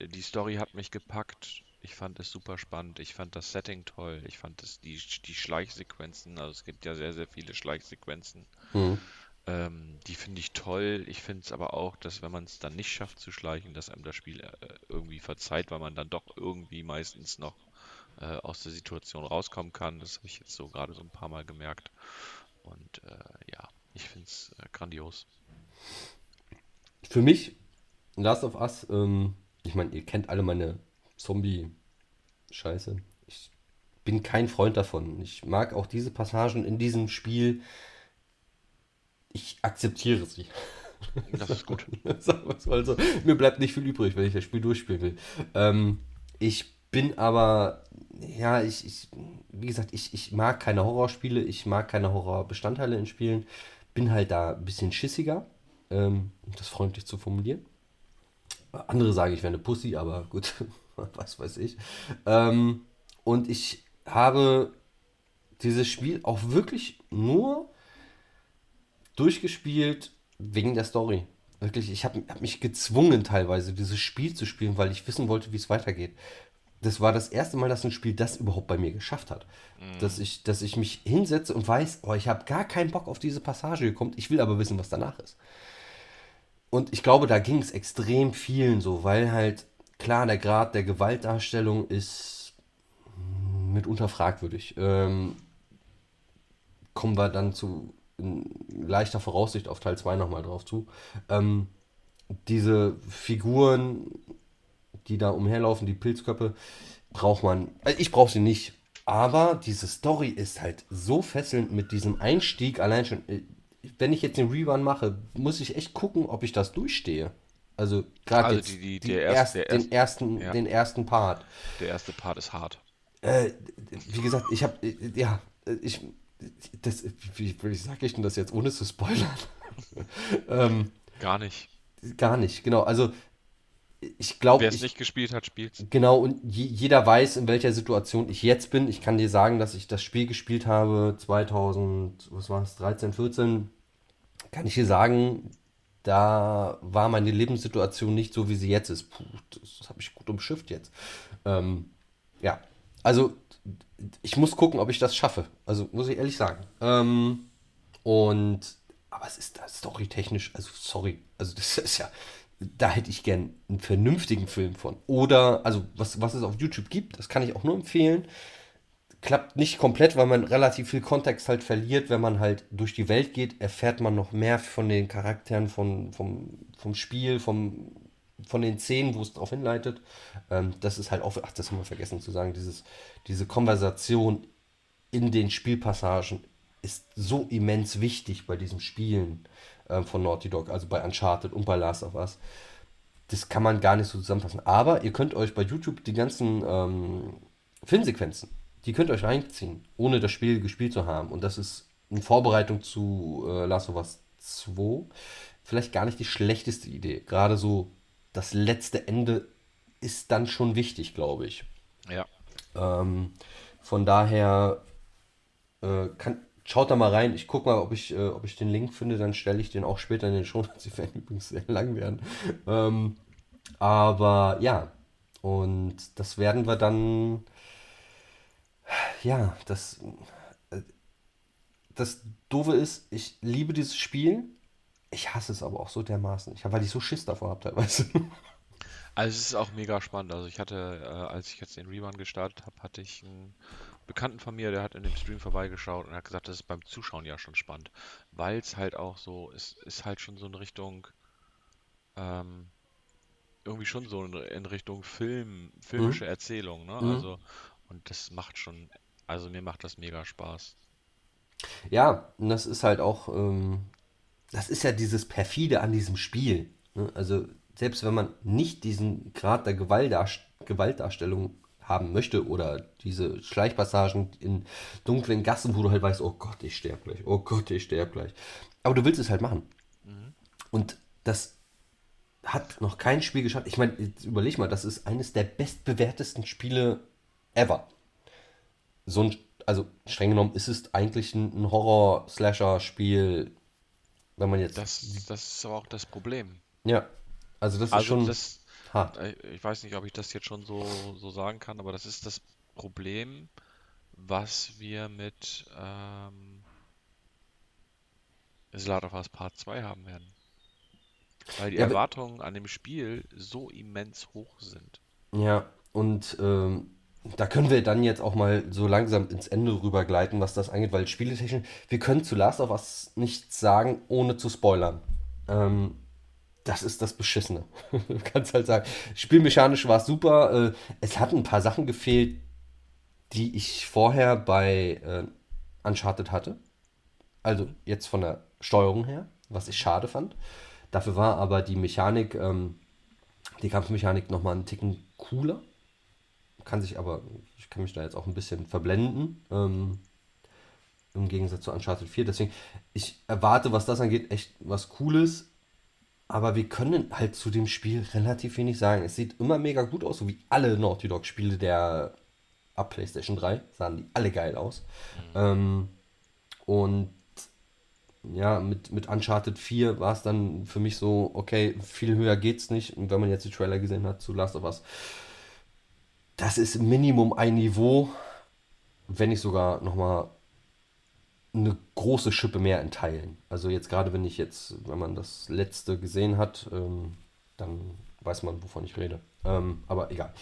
die Story hat mich gepackt. Ich fand es super spannend. Ich fand das Setting toll. Ich fand es die, die Schleichsequenzen. Also es gibt ja sehr, sehr viele Schleichsequenzen. Mhm. Ähm, die finde ich toll. Ich finde es aber auch, dass wenn man es dann nicht schafft zu schleichen, dass einem das Spiel äh, irgendwie verzeiht, weil man dann doch irgendwie meistens noch äh, aus der Situation rauskommen kann. Das habe ich jetzt so gerade so ein paar Mal gemerkt. Und äh, ja, ich finde es äh, grandios. Für mich, Last of Us, ähm, ich meine, ihr kennt alle meine Zombie-Scheiße. Ich bin kein Freund davon. Ich mag auch diese Passagen in diesem Spiel. Ich akzeptiere sie. Das ist gut. Sagen wir es mal so. Mir bleibt nicht viel übrig, wenn ich das Spiel durchspielen will. Ähm, ich bin aber, ja, ich, ich wie gesagt, ich, ich mag keine Horrorspiele, ich mag keine Horrorbestandteile in Spielen. Bin halt da ein bisschen schissiger, um das freundlich zu formulieren. Andere sagen, ich wäre eine Pussy, aber gut, was weiß ich. Ähm, und ich habe dieses Spiel auch wirklich nur durchgespielt wegen der Story. Wirklich, ich habe hab mich gezwungen teilweise, dieses Spiel zu spielen, weil ich wissen wollte, wie es weitergeht. Das war das erste Mal, dass ein Spiel das überhaupt bei mir geschafft hat. Dass, ich, dass ich mich hinsetze und weiß, oh, ich habe gar keinen Bock auf diese Passage gekommen, ich will aber wissen, was danach ist. Und ich glaube, da ging es extrem vielen so, weil halt, klar, der Grad der Gewaltdarstellung ist mitunter fragwürdig. Ähm, kommen wir dann zu leichter Voraussicht auf Teil 2 nochmal drauf zu. Ähm, diese Figuren, die da umherlaufen, die Pilzköpfe, braucht man. Also ich brauche sie nicht. Aber diese Story ist halt so fesselnd mit diesem Einstieg. Allein schon, äh, wenn ich jetzt den Rerun mache, muss ich echt gucken, ob ich das durchstehe. Also gerade Also jetzt die- die- die erst- erst, der den, erst- ersten, ja. den ersten Part. Der erste Part ist hart. Äh, wie gesagt, ich habe, ja, ich, das, wie, wie sage ich denn das jetzt, ohne zu spoilern? ähm, Gar nicht. gar nicht, genau. Also, ich glaube, Wer es ich, nicht gespielt hat, spielt's. genau, und je, jeder weiß, in welcher Situation ich jetzt bin. Ich kann dir sagen, dass ich das Spiel gespielt habe 2000, was war es, 13, 14. Kann ich dir sagen, da war meine Lebenssituation nicht so, wie sie jetzt ist. Puh, das habe ich gut umschifft jetzt. Ähm, ja, also ich muss gucken, ob ich das schaffe. Also muss ich ehrlich sagen. Ähm, und aber es ist da storytechnisch, also sorry, also das ist ja, da hätte ich gern einen vernünftigen Film von. Oder, also was, was es auf YouTube gibt, das kann ich auch nur empfehlen. Klappt nicht komplett, weil man relativ viel Kontext halt verliert. Wenn man halt durch die Welt geht, erfährt man noch mehr von den Charakteren, von, vom, vom Spiel, vom, von den Szenen, wo es darauf hinleitet. Ähm, das ist halt auch, ach, das haben wir vergessen zu sagen, dieses, diese Konversation in den Spielpassagen ist so immens wichtig bei diesem Spielen ähm, von Naughty Dog, also bei Uncharted und bei Last of Us. Das kann man gar nicht so zusammenfassen. Aber ihr könnt euch bei YouTube die ganzen ähm, Filmsequenzen, die könnt ihr euch reinziehen, ohne das Spiel gespielt zu haben. Und das ist in Vorbereitung zu äh, Last of Us 2 vielleicht gar nicht die schlechteste Idee. Gerade so das letzte Ende ist dann schon wichtig, glaube ich. Ja. Ähm, von daher äh, kann, schaut da mal rein. Ich gucke mal, ob ich, äh, ob ich den Link finde. Dann stelle ich den auch später in den Show. Sie werden übrigens sehr lang werden. Ähm, aber ja, und das werden wir dann. Ja, das. äh, das Doofe ist, ich liebe dieses Spiel. Ich hasse es aber auch so dermaßen. Ich, weil ich so Schiss davor habe teilweise. Also es ist auch mega spannend. Also ich hatte, äh, als ich jetzt den Rerun gestartet habe, hatte ich einen Bekannten von mir, der hat in dem Stream vorbeigeschaut und hat gesagt, das ist beim Zuschauen ja schon spannend. Weil es halt auch so, es ist halt schon so in Richtung, ähm, irgendwie schon so in, Richtung Film, filmische Erzählung, ne? Mhm. Also, und das macht schon, also mir macht das mega Spaß. Ja, und das ist halt auch, ähm, das ist ja dieses perfide an diesem Spiel. Ne? Also selbst wenn man nicht diesen Grad der Gewaltdarst Gewaltdarstellung haben möchte oder diese Schleichpassagen in dunklen Gassen, wo du halt weißt, oh Gott, ich sterbe gleich, oh Gott, ich sterbe gleich. Aber du willst es halt machen. Und das hat noch kein Spiel geschafft. Ich meine, jetzt überleg mal, das ist eines der bestbewertesten Spiele ever. So ein, also streng genommen ist es eigentlich ein, Horror-Slasher-Spiel, wenn man jetzt. Das, das ist aber auch das Problem. ja, also das ist Also schon das, hart. äh, ich weiß nicht, ob ich das jetzt schon so, so sagen kann, aber das ist das Problem, was wir mit ähm, The Last of Us Part 2 haben werden. Weil die Ja, Erwartungen an dem Spiel so immens hoch sind. Ja, und ähm, da können wir dann jetzt auch mal so langsam ins Ende rübergleiten, was das angeht, weil spieletechnisch, wir können zu Last of Us nichts sagen, ohne zu spoilern. Ähm, das ist das Beschissene. Du kannst halt sagen, spielmechanisch war es super. Äh, es hat ein paar Sachen gefehlt, die ich vorher bei äh, Uncharted hatte. Also jetzt von der Steuerung her, was ich schade fand. Dafür war aber die Mechanik, ähm, die Kampfmechanik nochmal einen Ticken cooler. Kann sich aber, ich kann mich da jetzt auch ein bisschen verblenden. Ähm, Im Gegensatz zu Uncharted 4. Deswegen, ich erwarte, was das angeht, echt was Cooles. Aber wir können halt zu dem Spiel relativ wenig sagen. Es sieht immer mega gut aus, so wie alle Naughty Dog-Spiele der ab PlayStation 3. Sahen die alle geil aus. Ähm, und ja, mit, mit Uncharted 4 war es dann für mich so, okay, viel höher geht's nicht. Und wenn man jetzt die Trailer gesehen hat zu Last of Us, das ist Minimum ein Niveau, wenn nicht sogar nochmal eine große Schippe mehr in Teilen. Also jetzt gerade, wenn ich jetzt, wenn man das letzte gesehen hat, ähm, dann weiß man, wovon ich rede. Ähm, aber egal.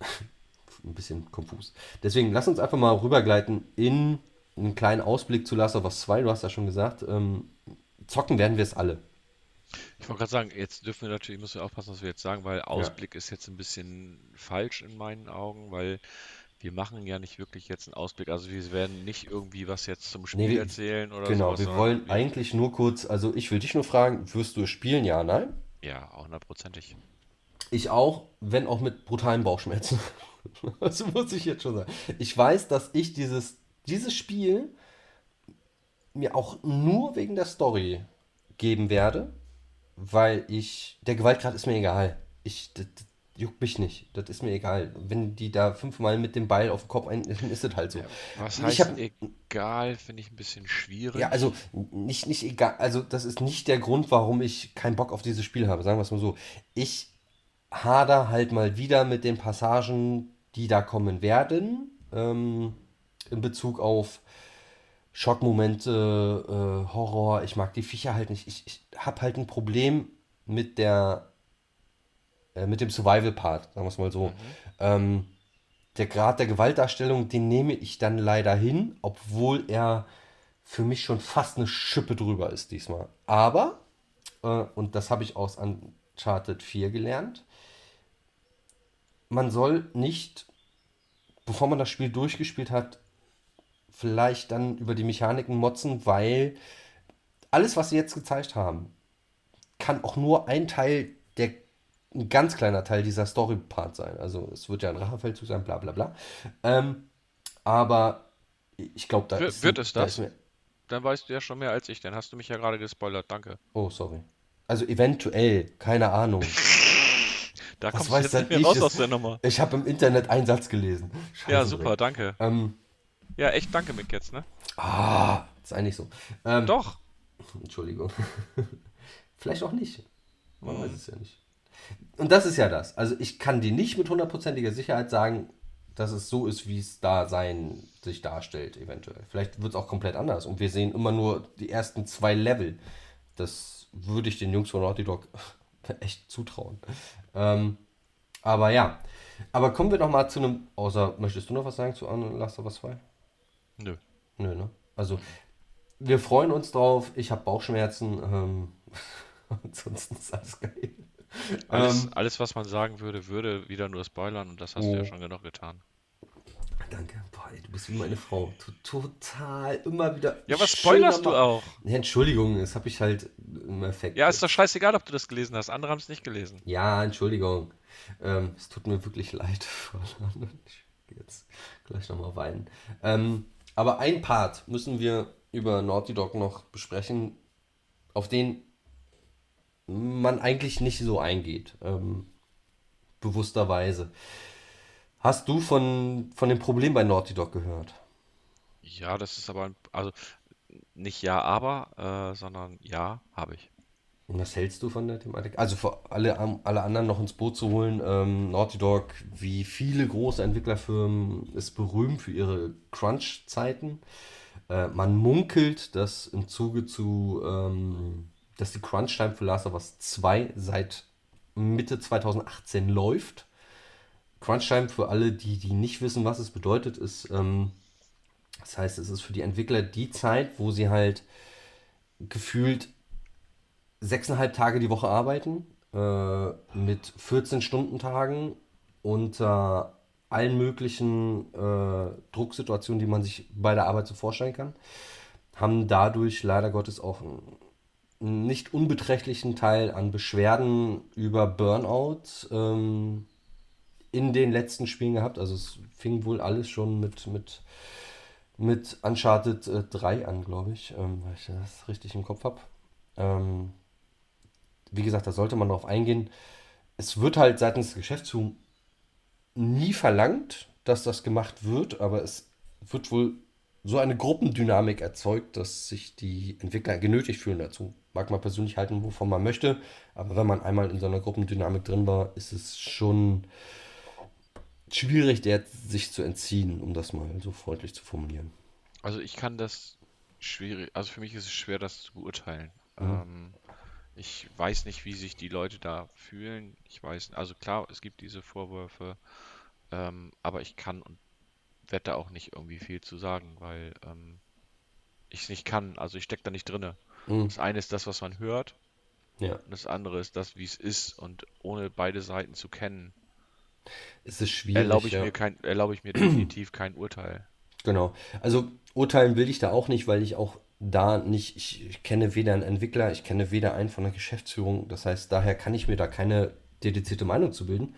Ein bisschen konfus. Deswegen lass uns einfach mal rübergleiten in einen kleinen Ausblick zu Last of Us 2. Du hast ja schon gesagt, ähm, zocken werden wir es alle. Ich wollte gerade sagen, jetzt dürfen wir natürlich, müssen wir aufpassen, was wir jetzt sagen, weil Ausblick ist jetzt ein bisschen falsch in meinen Augen, weil wir machen ja nicht wirklich jetzt einen Ausblick. Also wir werden nicht irgendwie was jetzt zum Spiel wir- erzählen oder Genau, sowas, wir wollen eigentlich nur kurz, also ich will dich nur fragen, wirst du es spielen? Ja, nein? Ja, auch hundertprozentig. Ich auch, wenn auch mit brutalen Bauchschmerzen. Das muss ich jetzt schon sagen. Ich weiß, dass ich dieses, dieses Spiel mir auch nur wegen der Story geben werde, weil ich, der Gewaltgrad ist mir egal. Ich, juckt mich nicht. Das ist mir egal. Wenn die da fünfmal mit dem Beil auf den Kopf ein, dann ist es halt so. Was Ich heißt hab- egal, finde ich ein bisschen schwierig. Ja, also nicht, nicht egal, also das ist nicht der Grund, warum ich keinen Bock auf dieses Spiel habe, sagen wir es mal so. Ich hader halt mal wieder mit den Passagen, die da kommen werden, ähm, in Bezug auf Schockmomente, äh, Horror. Ich mag die Viecher halt nicht. Ich, ich habe halt ein Problem mit der, äh, mit dem Survival-Part, sagen wir es mal so. Ähm, der Grad der Gewaltdarstellung, den nehme ich dann leider hin, obwohl er für mich schon fast eine Schippe drüber ist diesmal. Aber, äh, und das habe ich aus Uncharted 4 gelernt, man soll nicht, bevor man das Spiel durchgespielt hat, vielleicht dann über die Mechaniken motzen, weil alles, was sie jetzt gezeigt haben, kann auch nur ein Teil der ein ganz kleiner Teil dieser Story-Part sein. Also es wird ja ein Rachefeldzug sein, bla bla bla. Ähm, aber ich glaube, da Wir- ist, wird es da das? ist mir, Dann weißt du ja schon mehr als ich. Dann hast du mich ja gerade gespoilert. Danke. Oh, sorry. Also eventuell, keine Ahnung. Da Was kommst du weiß jetzt denn nicht raus Es- aus der Nummer. Ich habe im Internet einen Satz gelesen. Ja, Scheiße, super, Rick. danke. Ähm, Ja, echt danke, Mick, jetzt, ne? ah, ist eigentlich so. Ähm, Doch. Entschuldigung. Vielleicht auch nicht. Man Mhm. weiß es ja nicht. Und das ist ja das. Also ich kann dir nicht mit hundertprozentiger Sicherheit sagen, dass es so ist, wie es da sein sich darstellt, eventuell. Vielleicht wird es auch komplett anders und wir sehen immer nur die ersten zwei Level. Das würde ich den Jungs von Naughty Dog echt zutrauen. Ähm, aber ja. Aber kommen wir noch mal zu einem. Außer, möchtest du noch was sagen zu Last of Us 2? Nö. Nö, ne? Also, wir freuen uns drauf. Ich habe Bauchschmerzen. Ähm, ansonsten ist alles geil. Alles, Ähm, alles, was man sagen würde, würde wieder nur spoilern und das hast du ja Oh. schon genug getan. Danke. Boah, ey, du bist wie meine Frau. To- Total immer wieder. Ja, was spoilerst du auch? Ja, Entschuldigung, das habe ich halt im Effekt. Ja, ist doch scheißegal, ob du das gelesen hast. Andere haben es nicht gelesen. Ja, Entschuldigung. Ähm, es tut mir wirklich leid. Ich gehe jetzt gleich nochmal weinen. Ähm, aber ein Part müssen wir über Naughty Dog noch besprechen, auf den man eigentlich nicht so eingeht. Ähm, bewussterweise. Hast du von, von dem Problem bei Naughty Dog gehört? Ja, das ist aber, ein, also nicht ja, aber, äh, sondern ja, habe ich. Und was hältst du von der Thematik? Also für alle, alle anderen noch ins Boot zu holen, ähm, Naughty Dog, wie viele große Entwicklerfirmen, ist berühmt für ihre Crunch-Zeiten. Äh, man munkelt, dass im Zuge zu, ähm, dass die Crunch-Time für Last of Us 2 seit Mitte 2018 läuft. Crunch-Time für alle, die, die nicht wissen, was es bedeutet, ist, ähm, das heißt, es ist für die Entwickler die Zeit, wo sie halt gefühlt sechseinhalb Tage die Woche arbeiten, äh, mit 14-Stunden-Tagen unter allen möglichen äh, Drucksituationen, die man sich bei der Arbeit so vorstellen kann, haben dadurch leider Gottes auch einen nicht unbeträchtlichen Teil an Beschwerden über Burnout ähm, in den letzten Spielen gehabt. Also es fing wohl alles schon mit, mit, mit Uncharted äh, 3 an, glaube ich, ähm, weil ich das richtig im Kopf habe. Ähm, wie gesagt, da sollte man drauf eingehen. Es wird halt seitens der Geschäftsführung nie verlangt, dass das gemacht wird, aber es wird wohl so eine Gruppendynamik erzeugt, dass sich die Entwickler genötigt fühlen dazu. Mag man persönlich halten, wovon man möchte, aber wenn man einmal in so einer Gruppendynamik drin war, ist es schon schwierig, der sich zu entziehen, um das mal so freundlich zu formulieren. Also ich kann das schwierig, also für mich ist es schwer, das zu beurteilen. Mhm. Ähm, ich weiß nicht, wie sich die Leute da fühlen. Ich weiß, also klar, es gibt diese Vorwürfe, ähm, aber ich kann und werde da auch nicht irgendwie viel zu sagen, weil ähm, ich es nicht kann. Also ich stecke da nicht drinne. Mhm. Das eine ist das, was man hört, Ja, und das andere ist das, wie es ist. Und ohne beide Seiten zu kennen, es ist schwierig. erlaube ich ja. mir kein, erlaube ich mir definitiv kein Urteil. Genau. Also urteilen will ich da auch nicht, weil ich auch da nicht, ich, ich kenne weder einen Entwickler, ich kenne weder einen von der Geschäftsführung. Das heißt, daher kann ich mir da keine dedizierte Meinung zu bilden.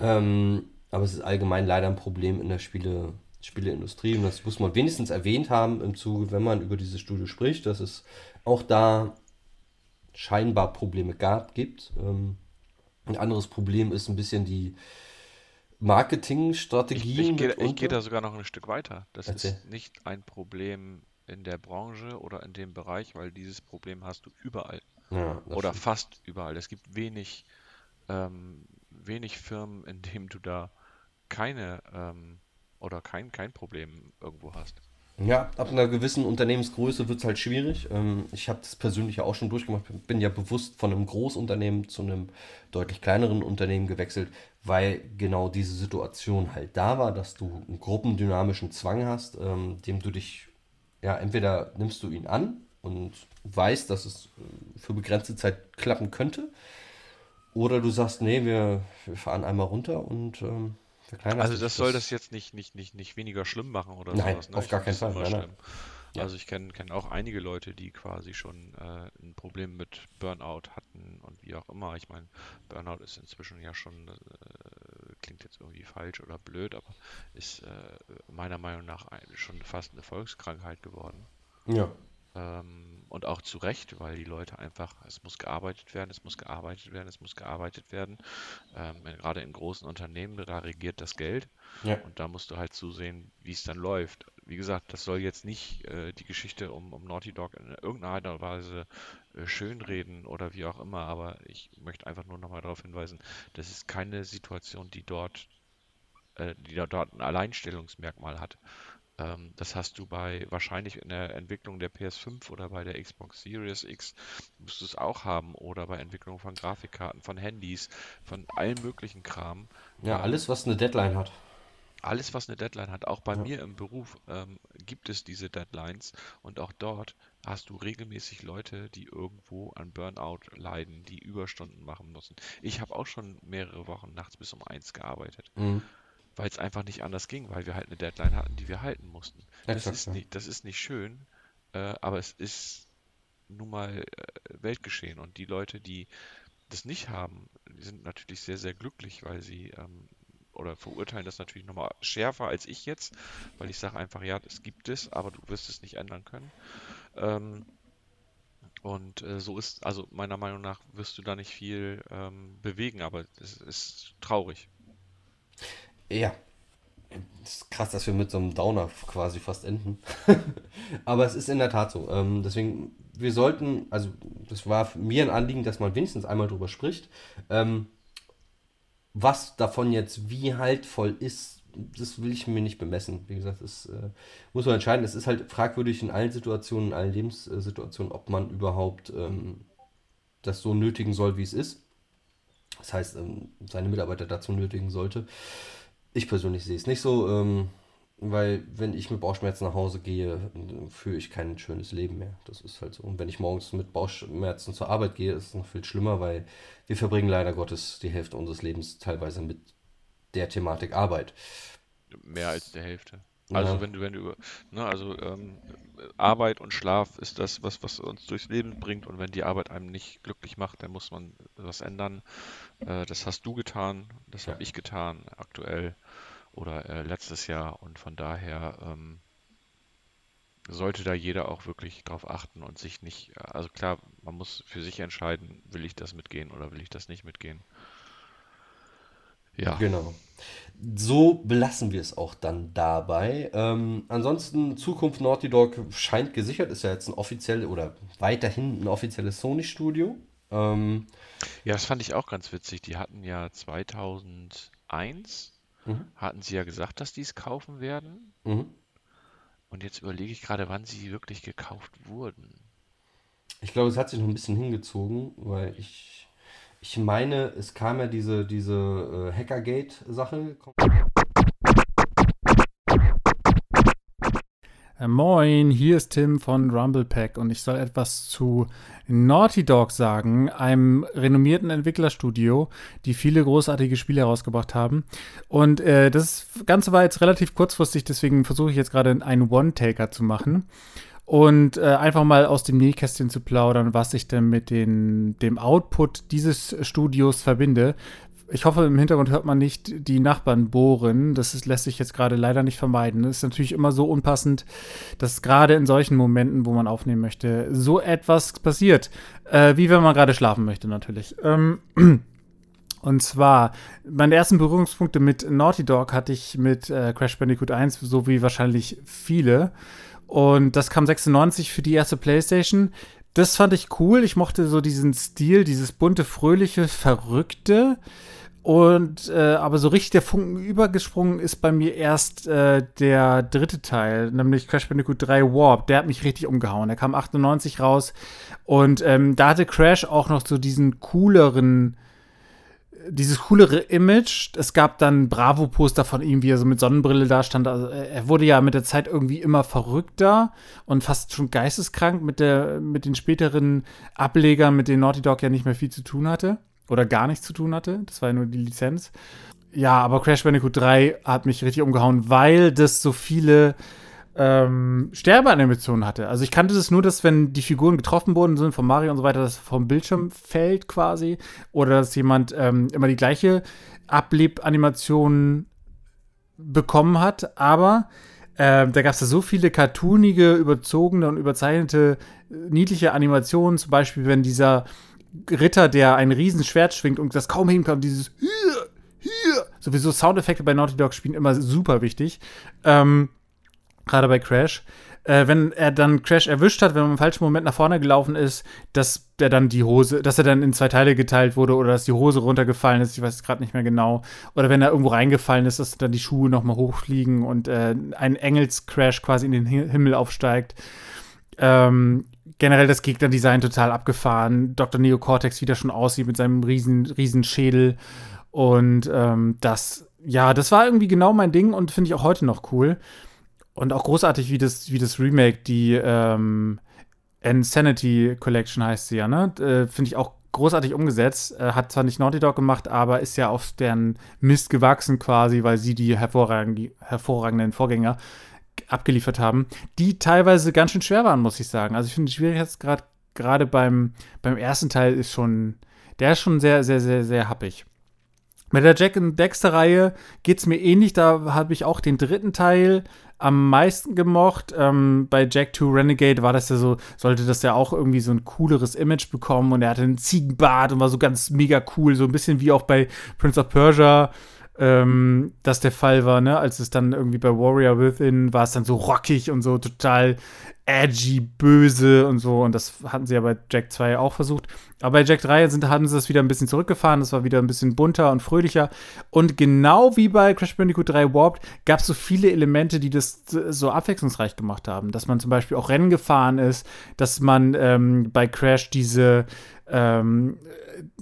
Ähm, aber es ist allgemein leider ein Problem in der Spiele, Spieleindustrie und das muss man wenigstens erwähnt haben im Zuge, wenn man über dieses Studio spricht, dass es auch da scheinbar Probleme gab, gibt. Ähm, ein anderes Problem ist ein bisschen die Ich, Marketingstrategien. ich, gehe, ich gehe da sogar noch ein Stück weiter. Das Erzähl. ist nicht ein Problem in der Branche oder in dem Bereich, weil dieses Problem hast du überall Ja, oder stimmt. fast überall. Es gibt wenig, ähm, wenig Firmen, in denen du da keine ähm, oder kein, kein Problem irgendwo hast. Ja, ab einer gewissen Unternehmensgröße wird es halt schwierig. Ähm, ich habe das persönlich ja auch schon durchgemacht. Bin ja bewusst von einem Großunternehmen zu einem deutlich kleineren Unternehmen gewechselt, weil genau diese Situation halt da war, dass du einen gruppendynamischen Zwang hast, ähm, dem du dich, ja, entweder nimmst du ihn an und weißt, dass es äh, für begrenzte Zeit klappen könnte, oder du sagst, nee, wir, wir fahren einmal runter und ähm, Also das soll das jetzt nicht, nicht, nicht, nicht weniger schlimm machen oder Nein, sowas. Ne? auf Ich gar keinen Fall. Nein, nein. Ja. Also ich kenne kenn auch einige Leute, die quasi schon äh, ein Problem mit Burnout hatten und wie auch immer. Ich meine, Burnout ist inzwischen ja schon, äh, klingt jetzt irgendwie falsch oder blöd, aber ist äh, meiner Meinung nach ein, schon fast eine Volkskrankheit geworden. Ja, Ähm, und auch zu Recht, weil die Leute einfach, es muss gearbeitet werden, es muss gearbeitet werden, es muss gearbeitet werden. Ähm, gerade in großen Unternehmen, da regiert das Geld. ja. Und da musst du halt zusehen, wie es dann läuft. Wie gesagt, das soll jetzt nicht äh, die Geschichte um, um Naughty Dog in irgendeiner Weise äh, schönreden oder wie auch immer, aber ich möchte einfach nur nochmal darauf hinweisen, das ist keine Situation, die dort äh, die dort ein Alleinstellungsmerkmal hat. Ähm, das hast du bei wahrscheinlich in der Entwicklung der PS5 oder bei der Xbox Series X musst du es auch haben oder bei Entwicklung von Grafikkarten, von Handys, von allen möglichen Kram. Ja, Ähm, alles, was eine Deadline hat. alles, was eine Deadline hat, auch bei Ja. mir im Beruf, ähm, gibt es diese Deadlines und auch dort hast du regelmäßig Leute, die irgendwo an Burnout leiden, die Überstunden machen müssen. Ich habe auch schon mehrere Wochen nachts bis um eins gearbeitet, Mhm. Weil es einfach nicht anders ging, weil wir halt eine Deadline hatten, die wir halten mussten. Das ist nicht, das ist nicht schön, äh, aber es ist nun mal äh, Weltgeschehen und die Leute, die das nicht haben, die sind natürlich sehr, sehr glücklich, weil sie ähm, oder verurteilen das natürlich nochmal schärfer als ich jetzt, weil ich sage einfach, ja, es gibt es, aber du wirst es nicht ändern können. Ähm, und äh, so ist, also meiner Meinung nach wirst du da nicht viel ähm, bewegen, aber es ist traurig. Ja. Es ist krass, dass wir mit so einem Downer quasi fast enden. Aber es ist in der Tat so. Ähm, deswegen, wir sollten, also das war mir ein Anliegen, dass man wenigstens einmal drüber spricht. Ähm, was davon jetzt wie haltvoll ist, das will ich mir nicht bemessen. Wie gesagt, das äh, muss man entscheiden. Es ist halt fragwürdig in allen Situationen, in allen Lebenssituationen, ob man überhaupt ähm, das so nötigen soll, wie es ist. Das heißt, ähm, seine Mitarbeiter dazu nötigen sollte. Ich persönlich sehe es nicht so, ähm, weil wenn ich mit Bauchschmerzen nach Hause gehe, führe ich kein schönes Leben mehr. Das ist halt so. Und wenn ich morgens mit Bauchschmerzen zur Arbeit gehe, ist es noch viel schlimmer, weil wir verbringen leider Gottes die Hälfte unseres Lebens teilweise mit der Thematik Arbeit. Mehr als der Hälfte. Ja. Also wenn du, wenn du über, ne, also ähm, Arbeit und Schlaf ist das, was, was uns durchs Leben bringt und wenn die Arbeit einem nicht glücklich macht, dann muss man was ändern. Äh, das hast du getan, das habe ich getan aktuell oder äh, letztes Jahr und von daher ähm, sollte da jeder auch wirklich drauf achten und sich nicht, also klar, man muss für sich entscheiden, will ich das mitgehen oder will ich das nicht mitgehen. Ja. Genau. So belassen wir es auch dann dabei. Ähm, ansonsten, Zukunft Naughty Dog scheint gesichert, ist ja jetzt ein offiziell oder weiterhin ein offizielles Sony-Studio. Ähm, Ja, das fand ich auch ganz witzig. Die hatten ja 2001, Mhm. hatten sie ja gesagt, dass die es kaufen werden. mhm. Und jetzt überlege ich gerade, wann sie wirklich gekauft wurden. Ich glaube, es hat sich noch ein bisschen hingezogen, weil ich, ich meine, es kam ja diese, diese äh, Hackergate-Sache. Äh, Moin, hier ist Tim von Rumblepack und ich soll etwas zu Naughty Dog sagen, einem renommierten Entwicklerstudio, die viele großartige Spiele herausgebracht haben. Und äh, das Ganze war jetzt relativ kurzfristig, deswegen versuche ich jetzt gerade einen One-Taker zu machen und äh, einfach mal aus dem Nähkästchen zu plaudern, was ich denn mit den, dem Output dieses Studios verbinde. Ich hoffe, im Hintergrund hört man nicht die Nachbarn bohren. Das ist, lässt sich jetzt gerade leider nicht vermeiden. Das ist natürlich immer so unpassend, dass gerade in solchen Momenten, wo man aufnehmen möchte, so etwas passiert. Äh, wie wenn man gerade schlafen möchte, natürlich. Ähm, und zwar, meine ersten Berührungspunkte mit Naughty Dog hatte ich mit äh, Crash Bandicoot 1, so wie wahrscheinlich viele. Und das kam 96 für die erste PlayStation. Das fand ich cool. Ich mochte so diesen Stil, dieses bunte, fröhliche, verrückte. Und äh, aber so richtig der Funken übergesprungen ist bei mir erst äh, der dritte Teil, nämlich Crash Bandicoot 3 Warp. Der hat mich richtig umgehauen. Der kam 98 raus und ähm, da hatte Crash auch noch so diesen cooleren, dieses coolere Image. Es gab dann Bravo-Poster von ihm, wie er so mit Sonnenbrille da stand. Also äh, er wurde ja mit der Zeit irgendwie immer verrückter und fast schon geisteskrank mit, der, mit den späteren Ablegern, mit denen Naughty Dog ja nicht mehr viel zu tun hatte. Oder gar nichts zu tun hatte. Das war ja nur die Lizenz. Ja, aber Crash Bandicoot 3 hat mich richtig umgehauen, weil das so viele ähm, Sterbeanimationen hatte. Also ich kannte das nur, dass wenn die Figuren getroffen worden sind von Mario und so weiter, das vom Bildschirm fällt quasi. Oder dass jemand ähm, immer die gleiche Ablebanimation bekommen hat. Aber äh, da gab es ja so viele cartoonige, überzogene und überzeichnete, äh, niedliche Animationen. Zum Beispiel, wenn dieser Ritter, der ein Riesenschwert schwingt und das kaum hinkommt, dieses hier, hier. Sowieso Soundeffekte bei Naughty Dog spielen immer super wichtig. Ähm, Gerade bei Crash. äh, wenn er dann Crash erwischt hat, wenn man im falschen Moment nach vorne gelaufen ist, dass der dann die Hose, dass er dann in zwei Teile geteilt wurde oder dass die Hose runtergefallen ist, ich weiß gerade nicht mehr genau. Oder wenn er irgendwo reingefallen ist, dass dann die Schuhe nochmal hochfliegen und äh, ein Engelscrash quasi in den Himmel aufsteigt. Ähm, generell das Gegnerdesign total abgefahren. Dr. Neocortex, wie der schon aussieht mit seinem riesen, riesen Schädel. Und ähm, das, ja, das war irgendwie genau mein Ding und finde ich auch heute noch cool. Und auch großartig, wie das, wie das Remake, die ähm, Insanity Collection heißt sie ja, ne? Äh, finde ich auch großartig umgesetzt. Äh, hat zwar nicht Naughty Dog gemacht, aber ist ja auf deren Mist gewachsen quasi, weil sie die hervorragenden, hervorragenden Vorgänger abgeliefert haben, die teilweise ganz schön schwer waren, muss ich sagen. Also ich finde, die Schwierigkeitsgrad gerade beim, beim ersten Teil ist schon, der ist schon sehr, sehr, sehr, sehr happig. Mit der Jack and Dexter-Reihe geht es mir ähnlich. Da habe ich auch den dritten Teil am meisten gemocht. Ähm, bei Jack 2 Renegade war das ja so, sollte das ja auch irgendwie so ein cooleres Image bekommen und er hatte einen Ziegenbart und war so ganz mega cool, so ein bisschen wie auch bei Prince of Persia ähm, das der Fall war, ne? Als es dann irgendwie bei Warrior Within war es dann so rockig und so total edgy, böse und so. Und das hatten sie ja bei Jack 2 auch versucht. Aber bei Jack 3 sind, haben sie das wieder ein bisschen zurückgefahren. Das war wieder ein bisschen bunter und fröhlicher. Und genau wie bei Crash Bandicoot 3 Warped gab es so viele Elemente, die das so abwechslungsreich gemacht haben. Dass man zum Beispiel auch Rennen gefahren ist, dass man ähm, bei Crash diese ähm,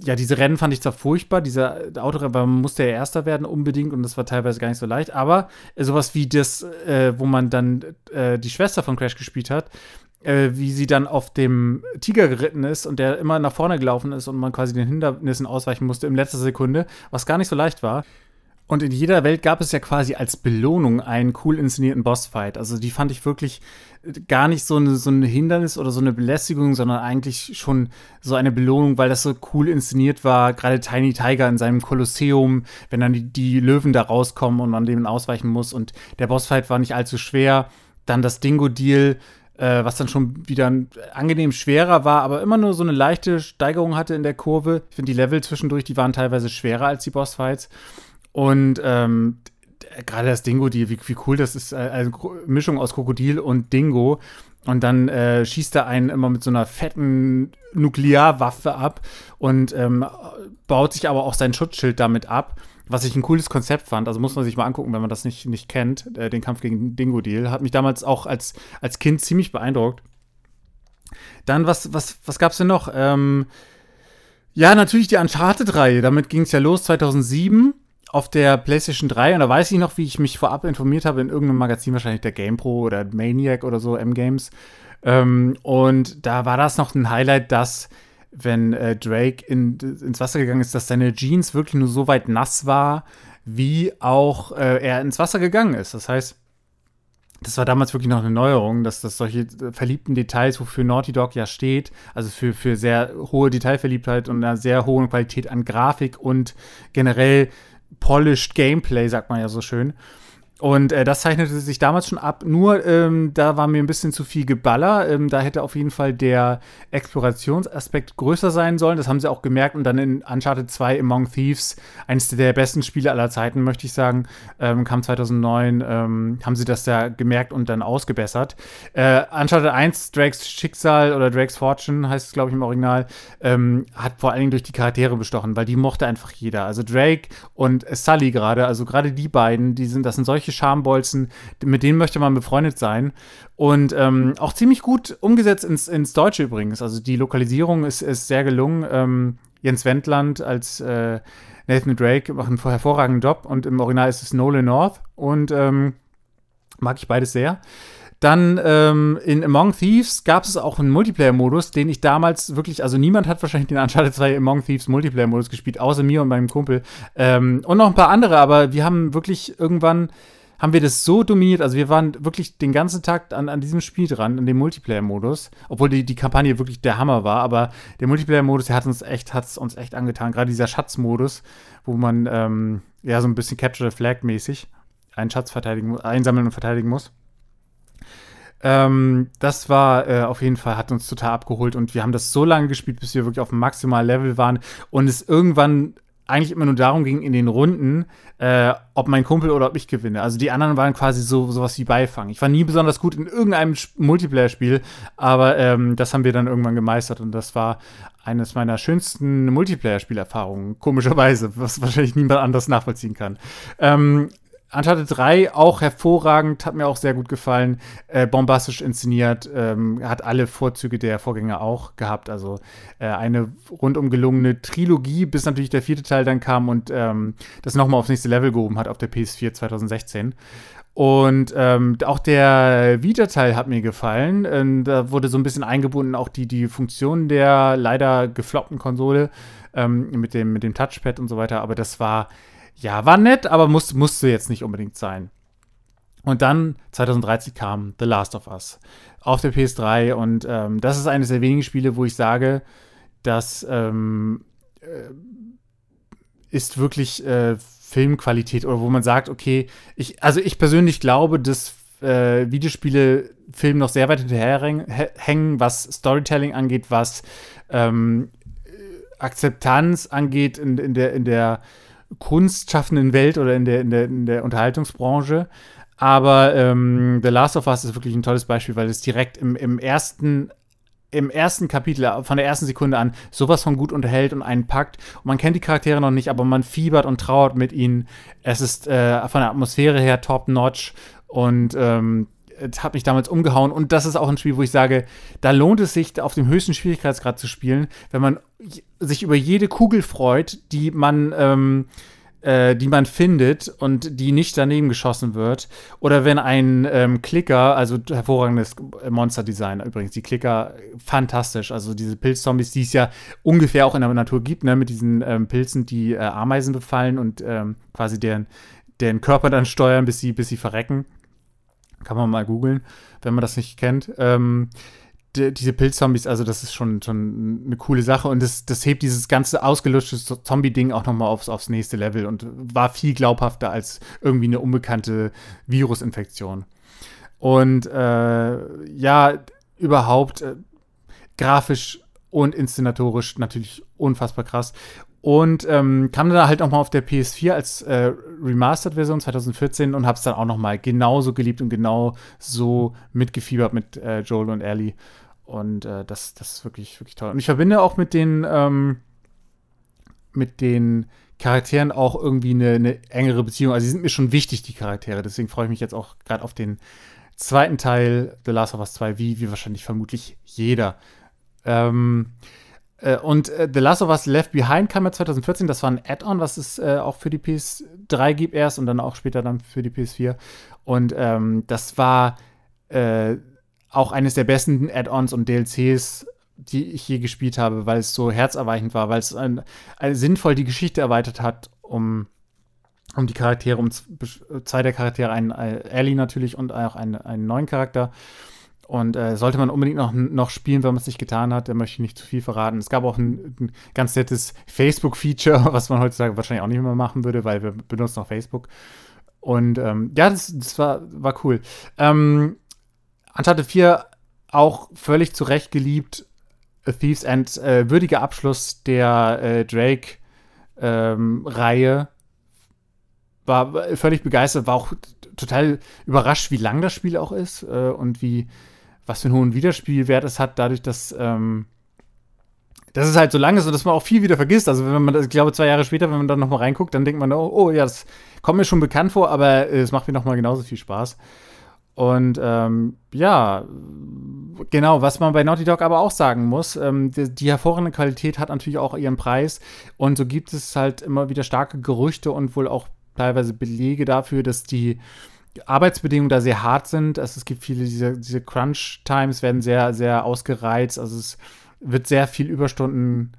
ja, diese Rennen fand ich zwar furchtbar, diese Autorennen, weil man musste ja Erster werden unbedingt und das war teilweise gar nicht so leicht, aber äh, sowas wie das, äh, wo man dann äh, die Schwester von Crash gespielt hat, äh, wie sie dann auf dem Tiger geritten ist und der immer nach vorne gelaufen ist und man quasi den Hindernissen ausweichen musste in letzter Sekunde, was gar nicht so leicht war. Und in jeder Welt gab es ja quasi als Belohnung einen cool inszenierten Bossfight. Also die fand ich wirklich gar nicht so, eine, so ein Hindernis oder so eine Belästigung, sondern eigentlich schon so eine Belohnung, weil das so cool inszeniert war. Gerade Tiny Tiger in seinem Kolosseum, wenn dann die, die Löwen da rauskommen und man dem ausweichen muss. Und der Bossfight war nicht allzu schwer. Dann das Dingo-Deal, äh, was dann schon wieder angenehm schwerer war, aber immer nur so eine leichte Steigerung hatte in der Kurve. Ich finde, die Level zwischendurch, die waren teilweise schwerer als die Bossfights. Und ähm, gerade das Dingo, die, wie, wie, cool das ist, äh, eine Mischung aus Krokodil und Dingo. Und dann äh, schießt er einen immer mit so einer fetten Nuklearwaffe ab und ähm, baut sich aber auch sein Schutzschild damit ab. Was ich ein cooles Konzept fand, also muss man sich mal angucken, wenn man das nicht, nicht kennt, äh, den Kampf gegen Dingo Deal. Hat mich damals auch als, als Kind ziemlich beeindruckt. Dann, was, was, was gab's denn noch? Ähm, ja, natürlich die Uncharted-Reihe. Damit ging es ja los 2007 auf der PlayStation 3 und da weiß ich noch, wie ich mich vorab informiert habe in irgendeinem Magazin, wahrscheinlich der GamePro oder Maniac oder so, M-Games. Ähm, und da war das noch ein Highlight, dass wenn äh, Drake in, ins Wasser gegangen ist, dass seine Jeans wirklich nur so weit nass war, wie auch äh, er ins Wasser gegangen ist. Das heißt, das war damals wirklich noch eine Neuerung, dass das solche verliebten Details, wofür Naughty Dog ja steht, also für, für sehr hohe Detailverliebtheit und eine sehr hohe Qualität an Grafik und generell polished Gameplay, sagt man ja so schön. Und äh, das zeichnete sich damals schon ab. Nur ähm, da war mir ein bisschen zu viel Geballer. Ähm, da hätte auf jeden Fall der Explorationsaspekt größer sein sollen. Das haben sie auch gemerkt. Und dann in Uncharted 2 Among Thieves, eines der besten Spiele aller Zeiten, möchte ich sagen, ähm, kam 2009, ähm, haben sie das da gemerkt und dann ausgebessert. Äh, Uncharted 1, Drakes Schicksal oder Drakes Fortune heißt es, glaube ich, im Original, ähm, hat vor allen Dingen durch die Charaktere bestochen, weil die mochte einfach jeder. Also Drake und Sully gerade, also gerade die beiden, die sind, das sind solche Schambolzen, mit denen möchte man befreundet sein. Und ähm, auch ziemlich gut umgesetzt ins, ins Deutsche übrigens. Also die Lokalisierung ist, ist sehr gelungen. Ähm, Jens Wendland als äh, Nathan Drake macht einen hervorragenden Job und im Original ist es Nolan North und ähm, mag ich beides sehr. Dann ähm, in Among Thieves gab es auch einen Multiplayer-Modus, den ich damals wirklich, also niemand hat wahrscheinlich den Uncharted 2 Among Thieves Multiplayer-Modus gespielt, außer mir und meinem Kumpel. Ähm, und noch ein paar andere, aber wir haben wirklich irgendwann haben wir das so dominiert. Also wir waren wirklich den ganzen Tag an, an diesem Spiel dran, an dem Multiplayer-Modus, obwohl die, die Kampagne wirklich der Hammer war. Aber der Multiplayer-Modus, der hat uns echt, hat's uns echt angetan. Gerade dieser Schatzmodus, wo man ähm, ja so ein bisschen Capture the Flag mäßig einen Schatz verteidigen, einsammeln und verteidigen muss. Ähm, das war äh, auf jeden Fall, hat uns total abgeholt und wir haben das so lange gespielt, bis wir wirklich auf dem maximalen Level waren und es irgendwann eigentlich immer nur darum ging in den Runden, äh, ob mein Kumpel oder ob ich gewinne. Also die anderen waren quasi so sowas wie Beifang. Ich war nie besonders gut in irgendeinem Multiplayer-Spiel, aber ähm, das haben wir dann irgendwann gemeistert und das war eines meiner schönsten Multiplayer-Spielerfahrungen, komischerweise, was wahrscheinlich niemand anders nachvollziehen kann. Ähm, Uncharted 3 auch hervorragend, hat mir auch sehr gut gefallen. Äh, bombastisch inszeniert, ähm, hat alle Vorzüge der Vorgänger auch gehabt. Also äh, eine rundum gelungene Trilogie, bis natürlich der vierte Teil dann kam und ähm, das nochmal aufs nächste Level gehoben hat auf der PS4 2016. Und ähm, auch der Vita-Teil hat mir gefallen. Ähm, da wurde so ein bisschen eingebunden, auch die, die Funktion der leider gefloppten Konsole ähm, mit, dem, mit dem Touchpad und so weiter. Aber das war ja, war nett, aber muss, musste jetzt nicht unbedingt sein. Und dann 2013 kam The Last of Us auf der PS3 und ähm, das ist eines der wenigen Spiele, wo ich sage, das ähm, äh, ist wirklich äh, Filmqualität oder wo man sagt, okay, ich, also ich persönlich glaube, dass äh, Videospiele Film noch sehr weit hinterherhängen, was Storytelling angeht, was ähm, Akzeptanz angeht in, in der, in der kunstschaffenden Welt oder in der, in der, in der Unterhaltungsbranche. Aber ähm, The Last of Us ist wirklich ein tolles Beispiel, weil es direkt im, im ersten im ersten Kapitel, von der ersten Sekunde an, sowas von gut unterhält und einen packt. Und man kennt die Charaktere noch nicht, aber man fiebert und trauert mit ihnen. Es ist äh, von der Atmosphäre her top-notch und ähm, hat mich damals umgehauen. Und das ist auch ein Spiel, wo ich sage, da lohnt es sich, auf dem höchsten Schwierigkeitsgrad zu spielen, wenn man sich über jede Kugel freut, die man, ähm, äh, die man findet und die nicht daneben geschossen wird. Oder wenn ein ähm, Klicker, also hervorragendes Monster-Design übrigens, die Klicker fantastisch. Also diese Pilzzombies, die es ja ungefähr auch in der Natur gibt, ne, mit diesen ähm, Pilzen, die äh, Ameisen befallen und ähm, quasi deren, deren Körper dann steuern, bis sie, bis sie verrecken. Kann man mal googeln, wenn man das nicht kennt. Ähm, die, diese Pilzzombies, also das ist schon, schon eine coole Sache und das, das hebt dieses ganze ausgelutschte Zombie-Ding auch nochmal aufs, aufs nächste Level und war viel glaubhafter als irgendwie eine unbekannte Virusinfektion. Und äh, ja, überhaupt äh, grafisch und inszenatorisch natürlich unfassbar krass. Und ähm, kam dann halt nochmal auf der PS4 als äh, Remastered-Version 2014 und hab's dann auch nochmal genauso geliebt und genau so mitgefiebert mit äh, Joel und Ellie. Und äh, das, das ist wirklich, wirklich toll. Und ich verbinde auch mit den, ähm, mit den Charakteren auch irgendwie eine, eine, engere Beziehung. Also, sie sind mir schon wichtig, die Charaktere. Deswegen freue ich mich jetzt auch gerade auf den zweiten Teil The Last of Us 2, wie, wie wahrscheinlich vermutlich jeder. Ähm, äh, und äh, The Last of Us Left Behind kam ja 2014. Das war ein Add-on, was es äh, auch für die PS3 gibt erst und dann auch später dann für die PS4. Und ähm, das war äh, auch eines der besten Add-ons und DLCs, die ich je gespielt habe, weil es so herzerweichend war, weil es ein, ein, sinnvoll die Geschichte erweitert hat, um, um die Charaktere, um zwei der Charaktere, einen äh, Ellie natürlich und auch einen, einen neuen Charakter. Und äh, sollte man unbedingt noch, noch spielen, wenn man es nicht getan hat, da möchte ich nicht zu viel verraten. Es gab auch ein, ein ganz nettes Facebook-Feature, was man heutzutage wahrscheinlich auch nicht mehr machen würde, weil wir benutzen auch Facebook. Und ähm, ja, das, das war, war cool. Ähm, Uncharted 4 auch völlig zu Recht geliebt. A Thieves End, äh, würdiger Abschluss der äh, Drake-Reihe. Ähm, war völlig begeistert, war auch total überrascht, wie lang das Spiel auch ist äh, und wie, was für einen hohen Wiederspielwert es hat, dadurch, dass, ähm, dass es halt so lang ist und dass man auch viel wieder vergisst. Also wenn man, ich glaube, zwei Jahre später, wenn man dann nochmal reinguckt, dann denkt man, oh, oh, ja, das kommt mir schon bekannt vor, aber äh, es macht mir nochmal genauso viel Spaß. Und ähm, ja, genau, was man bei Naughty Dog aber auch sagen muss, ähm, die, die, hervorragende Qualität hat natürlich auch ihren Preis. Und so gibt es halt immer wieder starke Gerüchte und wohl auch teilweise Belege dafür, dass die Arbeitsbedingungen da sehr hart sind. Also es gibt viele, diese, diese Crunch-Times werden sehr, sehr ausgereizt. Also es wird sehr viel Überstunden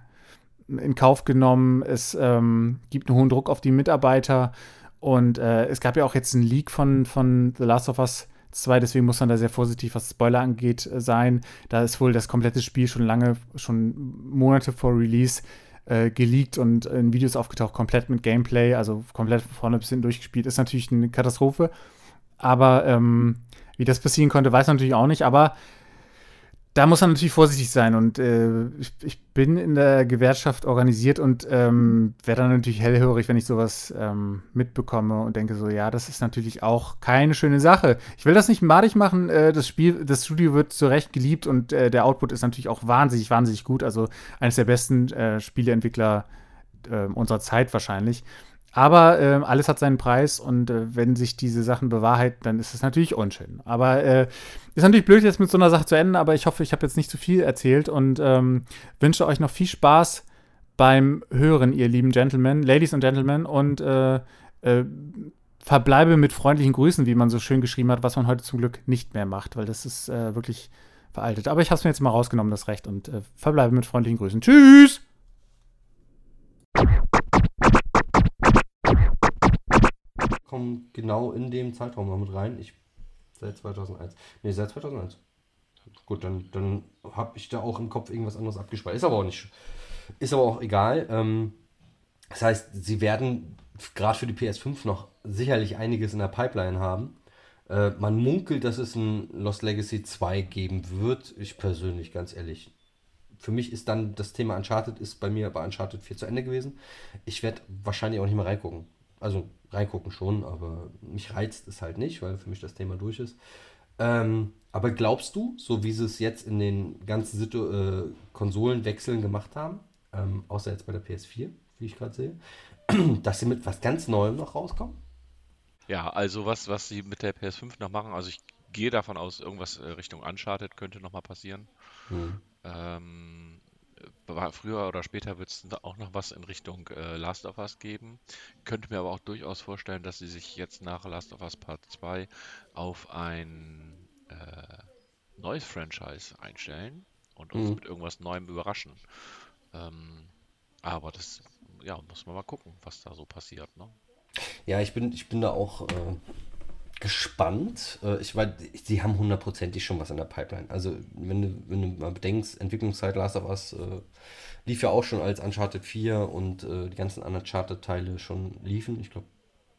in Kauf genommen. Es ähm, gibt einen hohen Druck auf die Mitarbeiter. Und äh, es gab ja auch jetzt einen Leak von, von The Last of Us 2, deswegen muss man da sehr vorsichtig, was Spoiler angeht, äh, sein. Da ist wohl das komplette Spiel schon lange, schon Monate vor Release äh, geleakt und in Videos aufgetaucht, komplett mit Gameplay, also komplett von vorne bis hinten durchgespielt. Ist natürlich eine Katastrophe. Aber ähm, wie das passieren konnte, weiß man natürlich auch nicht. Aber da muss man natürlich vorsichtig sein und äh, ich, ich, bin in der Gewerkschaft organisiert und ähm, werde dann natürlich hellhörig, wenn ich sowas ähm, mitbekomme und denke so, ja, das ist natürlich auch keine schöne Sache. Ich will das nicht madig machen, äh, das Spiel, das Studio wird zu Recht geliebt und äh, der Output ist natürlich auch wahnsinnig, wahnsinnig gut, also eines der besten äh, Spieleentwickler äh, unserer Zeit wahrscheinlich. Aber äh, alles hat seinen Preis und äh, wenn sich diese Sachen bewahrheiten, dann ist es natürlich unschön. Aber äh, ist natürlich blöd, jetzt mit so einer Sache zu enden, aber ich hoffe, ich habe jetzt nicht zu viel erzählt und ähm, wünsche euch noch viel Spaß beim Hören, ihr lieben Gentlemen, Ladies und Gentlemen, und äh, äh, verbleibe mit freundlichen Grüßen, wie man so schön geschrieben hat, was man heute zum Glück nicht mehr macht, weil das ist äh, wirklich veraltet. Aber ich habe es mir jetzt mal rausgenommen, das Recht, und verbleibe mit freundlichen Grüßen. Tschüss! Kommen genau in dem Zeitraum noch mit rein. Ich seit 2001. Nee, seit 2001. Gut, dann, dann habe ich da auch im Kopf irgendwas anderes abgespeichert. Ist aber auch nicht. Ist aber auch egal. Ähm, das heißt, sie werden gerade für die PS5 noch sicherlich einiges in der Pipeline haben. Äh, man munkelt, dass es ein Lost Legacy 2 geben wird. Ich persönlich, ganz ehrlich. Für mich ist dann das Thema Uncharted ist bei mir bei Uncharted 4 zu Ende gewesen. Ich werde wahrscheinlich auch nicht mehr reingucken. Also reingucken schon, aber mich reizt es halt nicht, weil für mich das Thema durch ist. Ähm, aber glaubst du, so wie sie es jetzt in den ganzen Situ äh, Konsolenwechseln gemacht haben, ähm, außer jetzt bei der PS4, wie ich gerade sehe, dass sie mit was ganz Neuem noch rauskommen? Ja, also was, was sie mit der PS5 noch machen, also ich gehe davon aus, irgendwas äh, Richtung Uncharted könnte nochmal passieren. Hm. Ähm, früher oder später wird es auch noch was in Richtung äh, Last of Us geben. Könnte mir aber auch durchaus vorstellen, dass sie sich jetzt nach Last of Us Part 2 auf ein äh, neues Franchise einstellen und uns mhm. mit irgendwas Neuem überraschen. Ähm, aber das, ja, muss man mal gucken, was da so passiert. Ne? Ja, ich bin, ich bin da auch äh, gespannt. Äh, ich weiß, sie haben hundertprozentig schon was in der Pipeline. Also, wenn du, wenn du mal bedenkst, Entwicklungszeit Last of Us äh, lief ja auch schon als Uncharted 4 und äh, die ganzen Uncharted-Teile schon liefen. Ich glaube,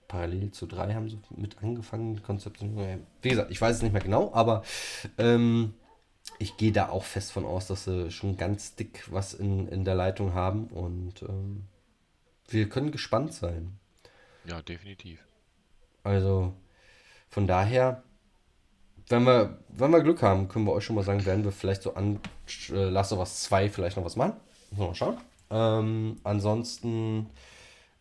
parallel zu 3 haben sie mit angefangen, Konzepte. Wie gesagt, ich weiß es nicht mehr genau, aber ähm, ich gehe da auch fest von aus, dass sie schon ganz dick was in, in der Leitung haben und ähm, wir können gespannt sein. Ja, definitiv. Also, von daher, wenn wir, wenn wir Glück haben, können wir euch schon mal sagen, werden wir vielleicht so an äh, Last of Us 2 vielleicht noch was machen. Mal schauen. Ähm, ansonsten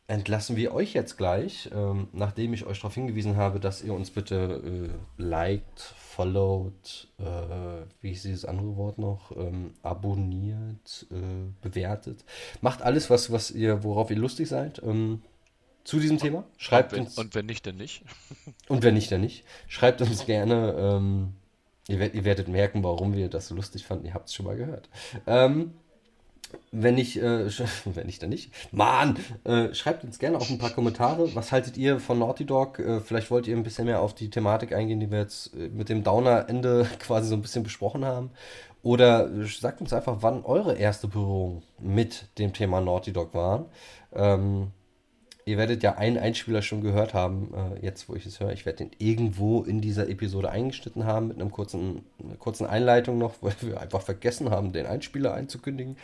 entlassen wir euch jetzt gleich, ähm, nachdem ich euch darauf hingewiesen habe, dass ihr uns bitte äh, liked, followed, äh, wie ist dieses andere Wort noch, ähm, abonniert, äh, bewertet. Macht alles, was, was ihr, worauf ihr lustig seid. Ähm, zu diesem Thema. Schreibt und wenn, uns. Und wenn nicht, dann nicht. und wenn nicht, dann nicht. Schreibt uns gerne. Ähm, ihr, werdet, ihr, werdet merken, warum wir das so lustig fanden. Ihr habt es schon mal gehört. Ähm, wenn nicht, äh, wenn nicht, dann nicht. Mann! Äh, schreibt uns gerne auch ein paar Kommentare. Was haltet ihr von Naughty Dog? Äh, vielleicht wollt ihr ein bisschen mehr auf die Thematik eingehen, die wir jetzt äh, mit dem Downer-Ende quasi so ein bisschen besprochen haben. Oder sagt uns einfach, wann eure erste Berührung mit dem Thema Naughty Dog waren. Ähm, ihr werdet ja einen Einspieler schon gehört haben, äh, jetzt wo ich es höre. Ich werde den irgendwo in dieser Episode eingeschnitten haben mit einem kurzen, einer kurzen Einleitung noch, weil wir einfach vergessen haben, den Einspieler einzukündigen.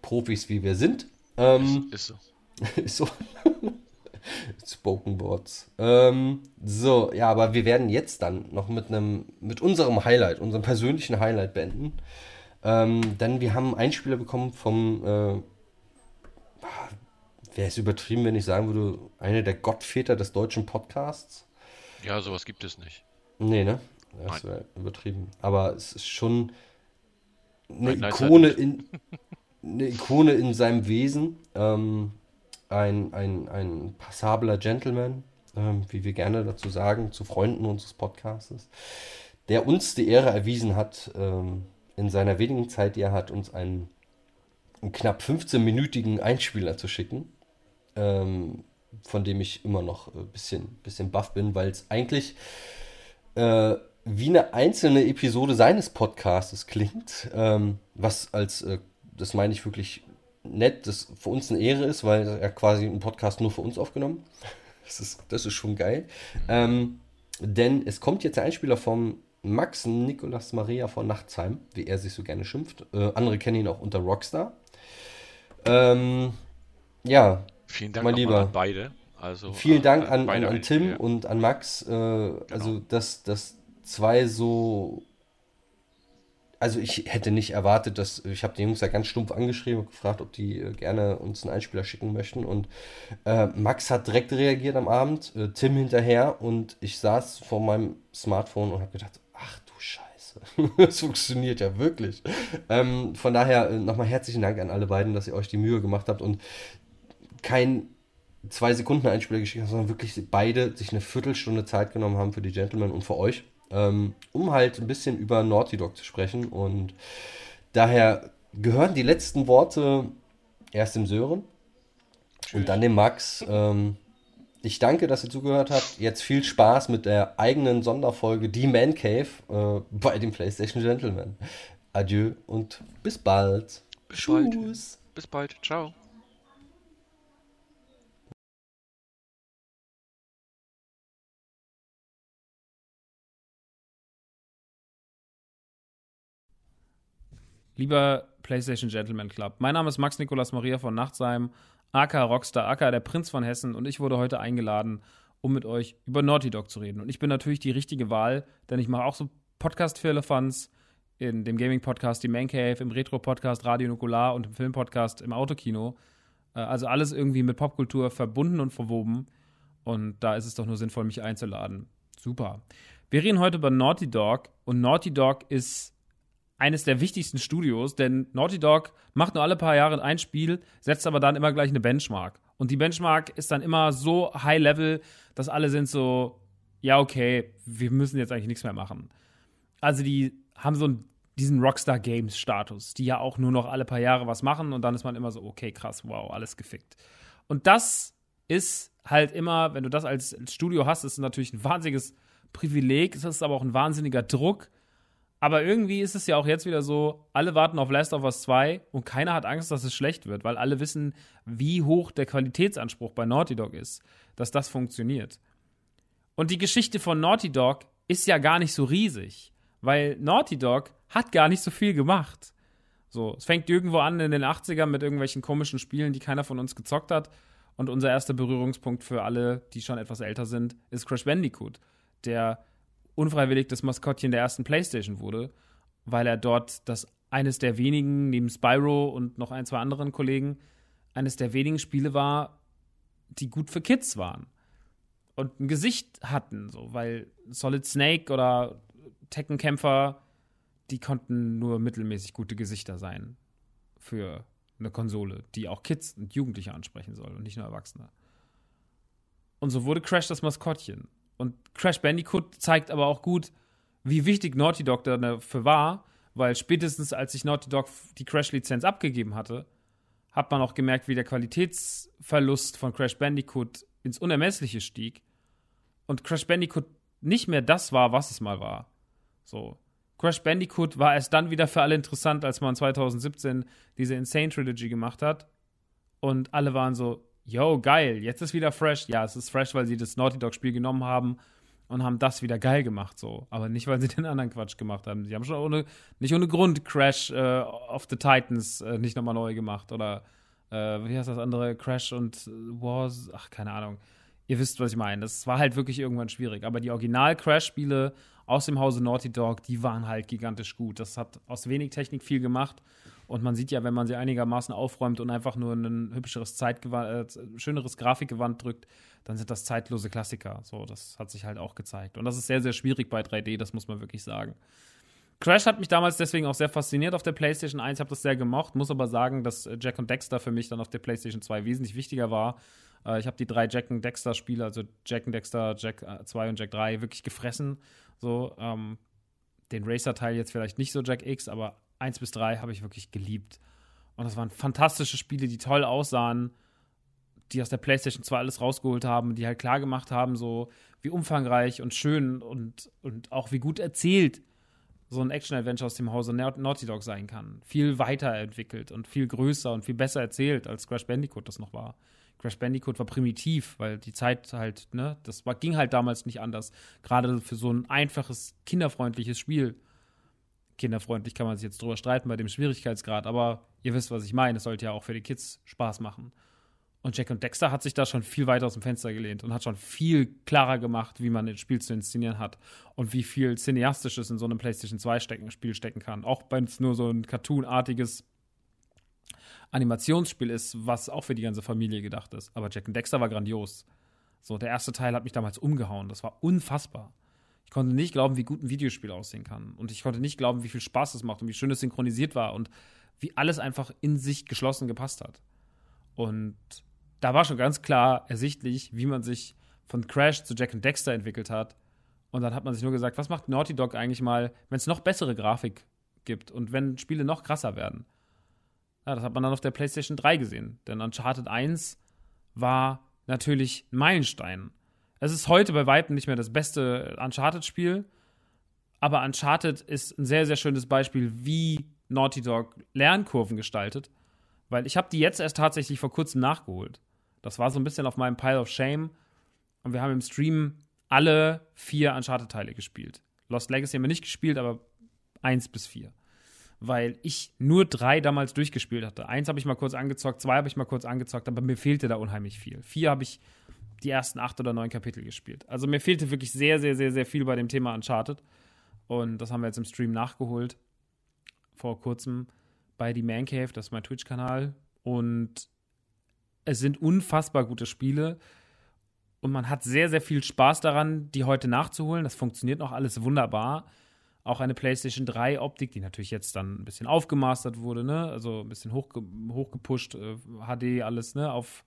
Profis wie wir sind. Ähm, ist, ist so. ist so. Spoken Words. Ähm, so, ja, aber wir werden jetzt dann noch mit einem, mit unserem Highlight, unserem persönlichen Highlight beenden. Ähm, denn wir haben einen Einspieler bekommen vom äh, wäre es übertrieben, wenn ich sagen würde, einer der Gottväter des deutschen Podcasts? Ja, sowas gibt es nicht. Nee, ne? Das wäre übertrieben. Aber es ist schon eine Ikone in, eine Ikone in seinem Wesen. Ähm, ein, ein, ein passabler Gentleman, ähm, wie wir gerne dazu sagen, zu Freunden unseres Podcasts, der uns die Ehre erwiesen hat, ähm, in seiner wenigen Zeit, die er hat, uns einen, einen knapp 15-minütigen Einspieler zu schicken ähm, von dem ich immer noch ein bisschen, bisschen baff bin, weil es eigentlich äh, wie eine einzelne Episode seines Podcasts klingt, ähm, was als, äh, das meine ich wirklich nett, das für uns eine Ehre ist, weil er quasi einen Podcast nur für uns aufgenommen. Das ist, das ist schon geil. Ähm, denn es kommt jetzt der Einspieler vom Max Nikolas Maria von Nachtsheim, wie er sich so gerne schimpft. Äh, andere kennen ihn auch unter Rockstar. Ähm, ja, Vielen Dank Mein Lieber. an beide. Also, Vielen äh, Dank an, an, an Tim Einspieler. und an Max. Äh, Also, dass, dass zwei so. Also, ich hätte nicht erwartet, dass. Ich habe die Jungs ja ganz stumpf angeschrieben und gefragt, ob die äh, gerne uns einen Einspieler schicken möchten. Und äh, Max hat direkt reagiert am Abend, äh, Tim hinterher. Und ich saß vor meinem Smartphone und habe gedacht: Ach du Scheiße, das funktioniert ja wirklich. Ähm, von daher äh, nochmal herzlichen Dank an alle beiden, dass ihr euch die Mühe gemacht habt und kein zwei Sekunden Einspieler geschickt haben, sondern wirklich beide sich eine Viertelstunde Zeit genommen haben für die Gentlemen und für euch, ähm, um halt ein bisschen über Naughty Dog zu sprechen. Und daher gehören die letzten Worte erst dem Sören und dann dem Max. Ähm, ich danke, dass ihr zugehört habt. Jetzt viel Spaß mit der eigenen Sonderfolge Die Man Cave äh, bei den PlayStation Gentlemen. Adieu und bis bald. Bis bald. Tschüss. Bis bald. Ciao. Lieber PlayStation Gentleman Club, mein Name ist Max Nikolas Maria von Nachtsheim, AK Rockstar, AK der Prinz von Hessen und ich wurde heute eingeladen, um mit euch über Naughty Dog zu reden. Und ich bin natürlich die richtige Wahl, denn ich mache auch so Podcast für Elefants in dem Gaming-Podcast, die Man Cave, im Retro-Podcast, Radio Nukular und im Film-Podcast im Autokino. Äh, Also alles irgendwie mit Popkultur verbunden und verwoben. Und da ist es doch nur sinnvoll, mich einzuladen. Super. Wir reden heute über Naughty Dog und Naughty Dog ist eines der wichtigsten Studios, denn Naughty Dog macht nur alle paar Jahre ein Spiel, setzt aber dann immer gleich eine Benchmark. Und die Benchmark ist dann immer so high level, dass alle sind so, ja, okay, wir müssen jetzt eigentlich nichts mehr machen. Also die haben so diesen Rockstar Games Status, die ja auch nur noch alle paar Jahre was machen und dann ist man immer so, okay, krass, wow, alles gefickt. Und das ist halt immer, wenn du das als Studio hast, ist natürlich ein wahnsinniges Privileg, es ist aber auch ein wahnsinniger Druck. Aber irgendwie ist es ja auch jetzt wieder so, alle warten auf Last of Us 2 und keiner hat Angst, dass es schlecht wird, weil alle wissen, wie hoch der Qualitätsanspruch bei Naughty Dog ist, dass das funktioniert. Und die Geschichte von Naughty Dog ist ja gar nicht so riesig, weil Naughty Dog hat gar nicht so viel gemacht. So, es fängt irgendwo an in den 80ern mit irgendwelchen komischen Spielen, die keiner von uns gezockt hat. Und unser erster Berührungspunkt für alle, die schon etwas älter sind, ist Crash Bandicoot, der unfreiwillig das Maskottchen der ersten PlayStation wurde, weil er dort das eines der wenigen, neben Spyro und noch ein, zwei anderen Kollegen, eines der wenigen Spiele war, die gut für Kids waren. Und ein Gesicht hatten, so, weil Solid Snake oder Tekken-Kämpfer, die konnten nur mittelmäßig gute Gesichter sein für eine Konsole, die auch Kids und Jugendliche ansprechen soll und nicht nur Erwachsene. Und so wurde Crash das Maskottchen. Und Crash Bandicoot zeigt aber auch gut, wie wichtig Naughty Dog dafür war, weil spätestens als sich Naughty Dog die Crash-Lizenz abgegeben hatte, hat man auch gemerkt, wie der Qualitätsverlust von Crash Bandicoot ins Unermessliche stieg und Crash Bandicoot nicht mehr das war, was es mal war. So. Crash Bandicoot war erst dann wieder für alle interessant, als man 2017 diese Insane Trilogy gemacht hat. Und alle waren so, yo, geil, jetzt ist wieder fresh. Ja, es ist fresh, weil sie das Naughty Dog-Spiel genommen haben und haben das wieder geil gemacht, so. Aber nicht, weil sie den anderen Quatsch gemacht haben. Sie haben schon ohne, nicht ohne Grund Crash äh, of the Titans äh, nicht nochmal neu gemacht. Oder äh, wie heißt das andere? Crash und Wars, ach, keine Ahnung. Ihr wisst, was ich meine. Das war halt wirklich irgendwann schwierig. Aber die Original-Crash-Spiele aus dem Hause Naughty Dog, die waren halt gigantisch gut. Das hat aus wenig Technik viel gemacht. Und man sieht ja, wenn man sie einigermaßen aufräumt und einfach nur ein hübscheres Zeitgewand, äh, schöneres Grafikgewand drückt, dann sind das zeitlose Klassiker. So, das hat sich halt auch gezeigt. Und das ist sehr, sehr schwierig bei 3D, das muss man wirklich sagen. Crash hat mich damals deswegen auch sehr fasziniert auf der PlayStation 1, habe das sehr gemocht, muss aber sagen, dass Jack und Dexter für mich dann auf der PlayStation 2 wesentlich wichtiger war. Äh, ich habe die drei Jack und Dexter Spiele, also Jack und Dexter, Jack 2 und Jack 3 wirklich gefressen. So, ähm, den Racer-Teil jetzt vielleicht nicht so Jack X, aber 1 bis 3 habe ich wirklich geliebt. Und das waren fantastische Spiele, die toll aussahen, die aus der PlayStation 2 alles rausgeholt haben, die halt klar gemacht haben, so wie umfangreich und schön und, und auch wie gut erzählt so ein Action-Adventure aus dem Hause Naughty Dog sein kann. Viel weiterentwickelt und viel größer und viel besser erzählt, als Crash Bandicoot das noch war. Crash Bandicoot war primitiv, weil die Zeit halt, ne, das war, ging halt damals nicht anders. Gerade für so ein einfaches, kinderfreundliches Spiel. Kinderfreundlich kann man sich jetzt drüber streiten bei dem Schwierigkeitsgrad, aber ihr wisst, was ich meine. Es sollte ja auch für die Kids Spaß machen. Und Jack und Dexter hat sich da schon viel weiter aus dem Fenster gelehnt und hat schon viel klarer gemacht, wie man ein Spiel zu inszenieren hat und wie viel Cineastisches in so einem PlayStation 2 stecken, kann. Auch wenn es nur so ein cartoonartiges Animationsspiel ist, was auch für die ganze Familie gedacht ist. Aber Jack and Dexter war grandios. So, der erste Teil hat mich damals umgehauen. Das war unfassbar. Ich konnte nicht glauben, wie gut ein Videospiel aussehen kann. Und ich konnte nicht glauben, wie viel Spaß es macht und wie schön es synchronisiert war und wie alles einfach in sich geschlossen gepasst hat. Und da war schon ganz klar ersichtlich, wie man sich von Crash zu Jack and Dexter entwickelt hat. Und dann hat man sich nur gesagt, was macht Naughty Dog eigentlich mal, wenn es noch bessere Grafik gibt und wenn Spiele noch krasser werden? Ja, das hat man dann auf der PlayStation 3 gesehen. Denn Uncharted 1 war natürlich ein Meilenstein. Es ist heute bei weitem nicht mehr das beste Uncharted-Spiel, aber Uncharted ist ein sehr, sehr schönes Beispiel, wie Naughty Dog Lernkurven gestaltet, weil ich habe die jetzt erst tatsächlich vor kurzem nachgeholt. Das war so ein bisschen auf meinem Pile of Shame und wir haben im Stream alle vier Uncharted-Teile gespielt. Lost Legacy haben wir nicht gespielt, aber eins bis vier weil ich nur drei damals durchgespielt hatte. Eins habe ich mal kurz angezockt, zwei habe ich mal kurz angezockt, aber mir fehlte da unheimlich viel. Vier habe ich die ersten acht oder neun Kapitel gespielt. Also mir fehlte wirklich sehr, sehr, sehr, sehr viel bei dem Thema Uncharted. Und das haben wir jetzt im Stream nachgeholt. Vor kurzem bei die Man Cave, das ist mein Twitch-Kanal. Und es sind unfassbar gute Spiele. Und man hat sehr, sehr viel Spaß daran, die heute nachzuholen. Das funktioniert noch alles wunderbar auch eine PlayStation 3 Optik, die natürlich jetzt dann ein bisschen aufgemastert wurde, ne? Also ein bisschen hochge hochgepusht, äh, HD alles, ne? Auf,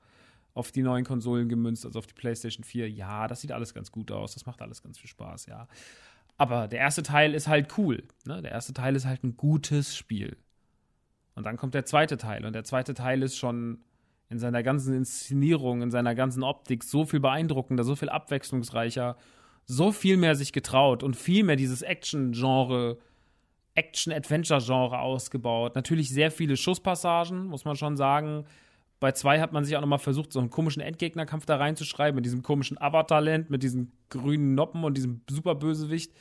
auf die neuen Konsolen gemünzt, also auf die PlayStation 4. Ja, das sieht alles ganz gut aus. Das macht alles ganz viel Spaß, ja. Aber der erste Teil ist halt cool. Ne? Der erste Teil ist halt ein gutes Spiel. Und dann kommt der zweite Teil. Und der zweite Teil ist schon in seiner ganzen Inszenierung, in seiner ganzen Optik so viel beeindruckender, so viel abwechslungsreicher so viel mehr sich getraut und viel mehr dieses Action-Genre, Action-Adventure-Genre ausgebaut. Natürlich sehr viele Schusspassagen, muss man schon sagen. Bei zwei hat man sich auch nochmal versucht, so einen komischen Endgegnerkampf da reinzuschreiben, mit diesem komischen Avatar-Land, mit diesen grünen Noppen und diesem Superbösewicht.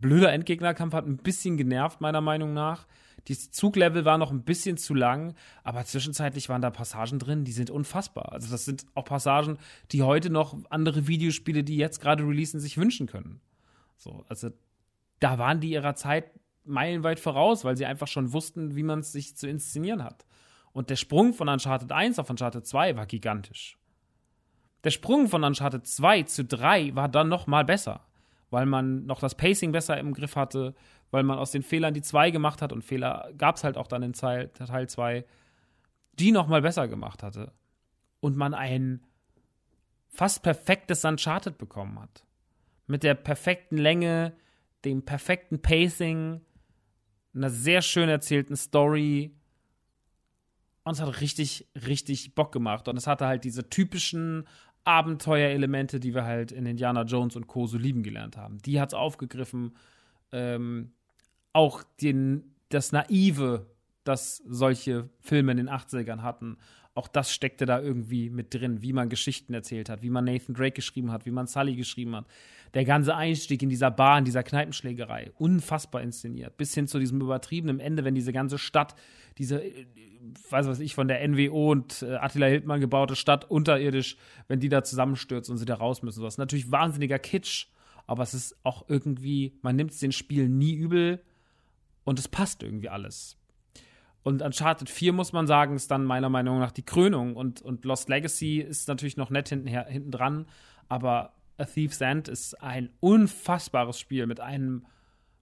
Blöder Endgegnerkampf hat ein bisschen genervt, meiner Meinung nach. Die Zuglevel war noch ein bisschen zu lang, aber zwischenzeitlich waren da Passagen drin, die sind unfassbar. Also das sind auch Passagen, die heute noch andere Videospiele, die jetzt gerade releasen, sich wünschen können. So, also da waren die ihrer Zeit meilenweit voraus, weil sie einfach schon wussten, wie man es sich zu inszenieren hat. Und der Sprung von Uncharted 1 auf Uncharted 2 war gigantisch. Der Sprung von Uncharted 2 zu 3 war dann noch mal besser, weil man noch das Pacing besser im Griff hatte, weil man aus den Fehlern, die zwei gemacht hat, und Fehler gab es halt auch dann in Teil 2, die noch mal besser gemacht hatte. Und man ein fast perfektes Uncharted bekommen hat. Mit der perfekten Länge, dem perfekten Pacing, einer sehr schön erzählten Story. Und es hat richtig, richtig Bock gemacht. Und es hatte halt diese typischen Abenteuerelemente, die wir halt in Indiana Jones und Co. so lieben gelernt haben. Die hat es aufgegriffen. Ähm, auch den, das Naive, das solche Filme in den 80ern hatten, auch das steckte da irgendwie mit drin, wie man Geschichten erzählt hat, wie man Nathan Drake geschrieben hat, wie man Sully geschrieben hat. Der ganze Einstieg in dieser Bar, in dieser Kneipenschlägerei, unfassbar inszeniert, bis hin zu diesem übertriebenen Ende, wenn diese ganze Stadt, diese, äh, weiß was ich, von der NWO und äh, Attila Hildmann gebaute Stadt unterirdisch, wenn die da zusammenstürzt und sie da raus müssen. Das ist natürlich wahnsinniger Kitsch, aber es ist auch irgendwie, man nimmt es den Spielen nie übel und es passt irgendwie alles. Und Uncharted 4, muss man sagen, ist dann meiner Meinung nach die Krönung. Und, und Lost Legacy ist natürlich noch nett hinten, hinten dran. Aber A Thief's End ist ein unfassbares Spiel mit einem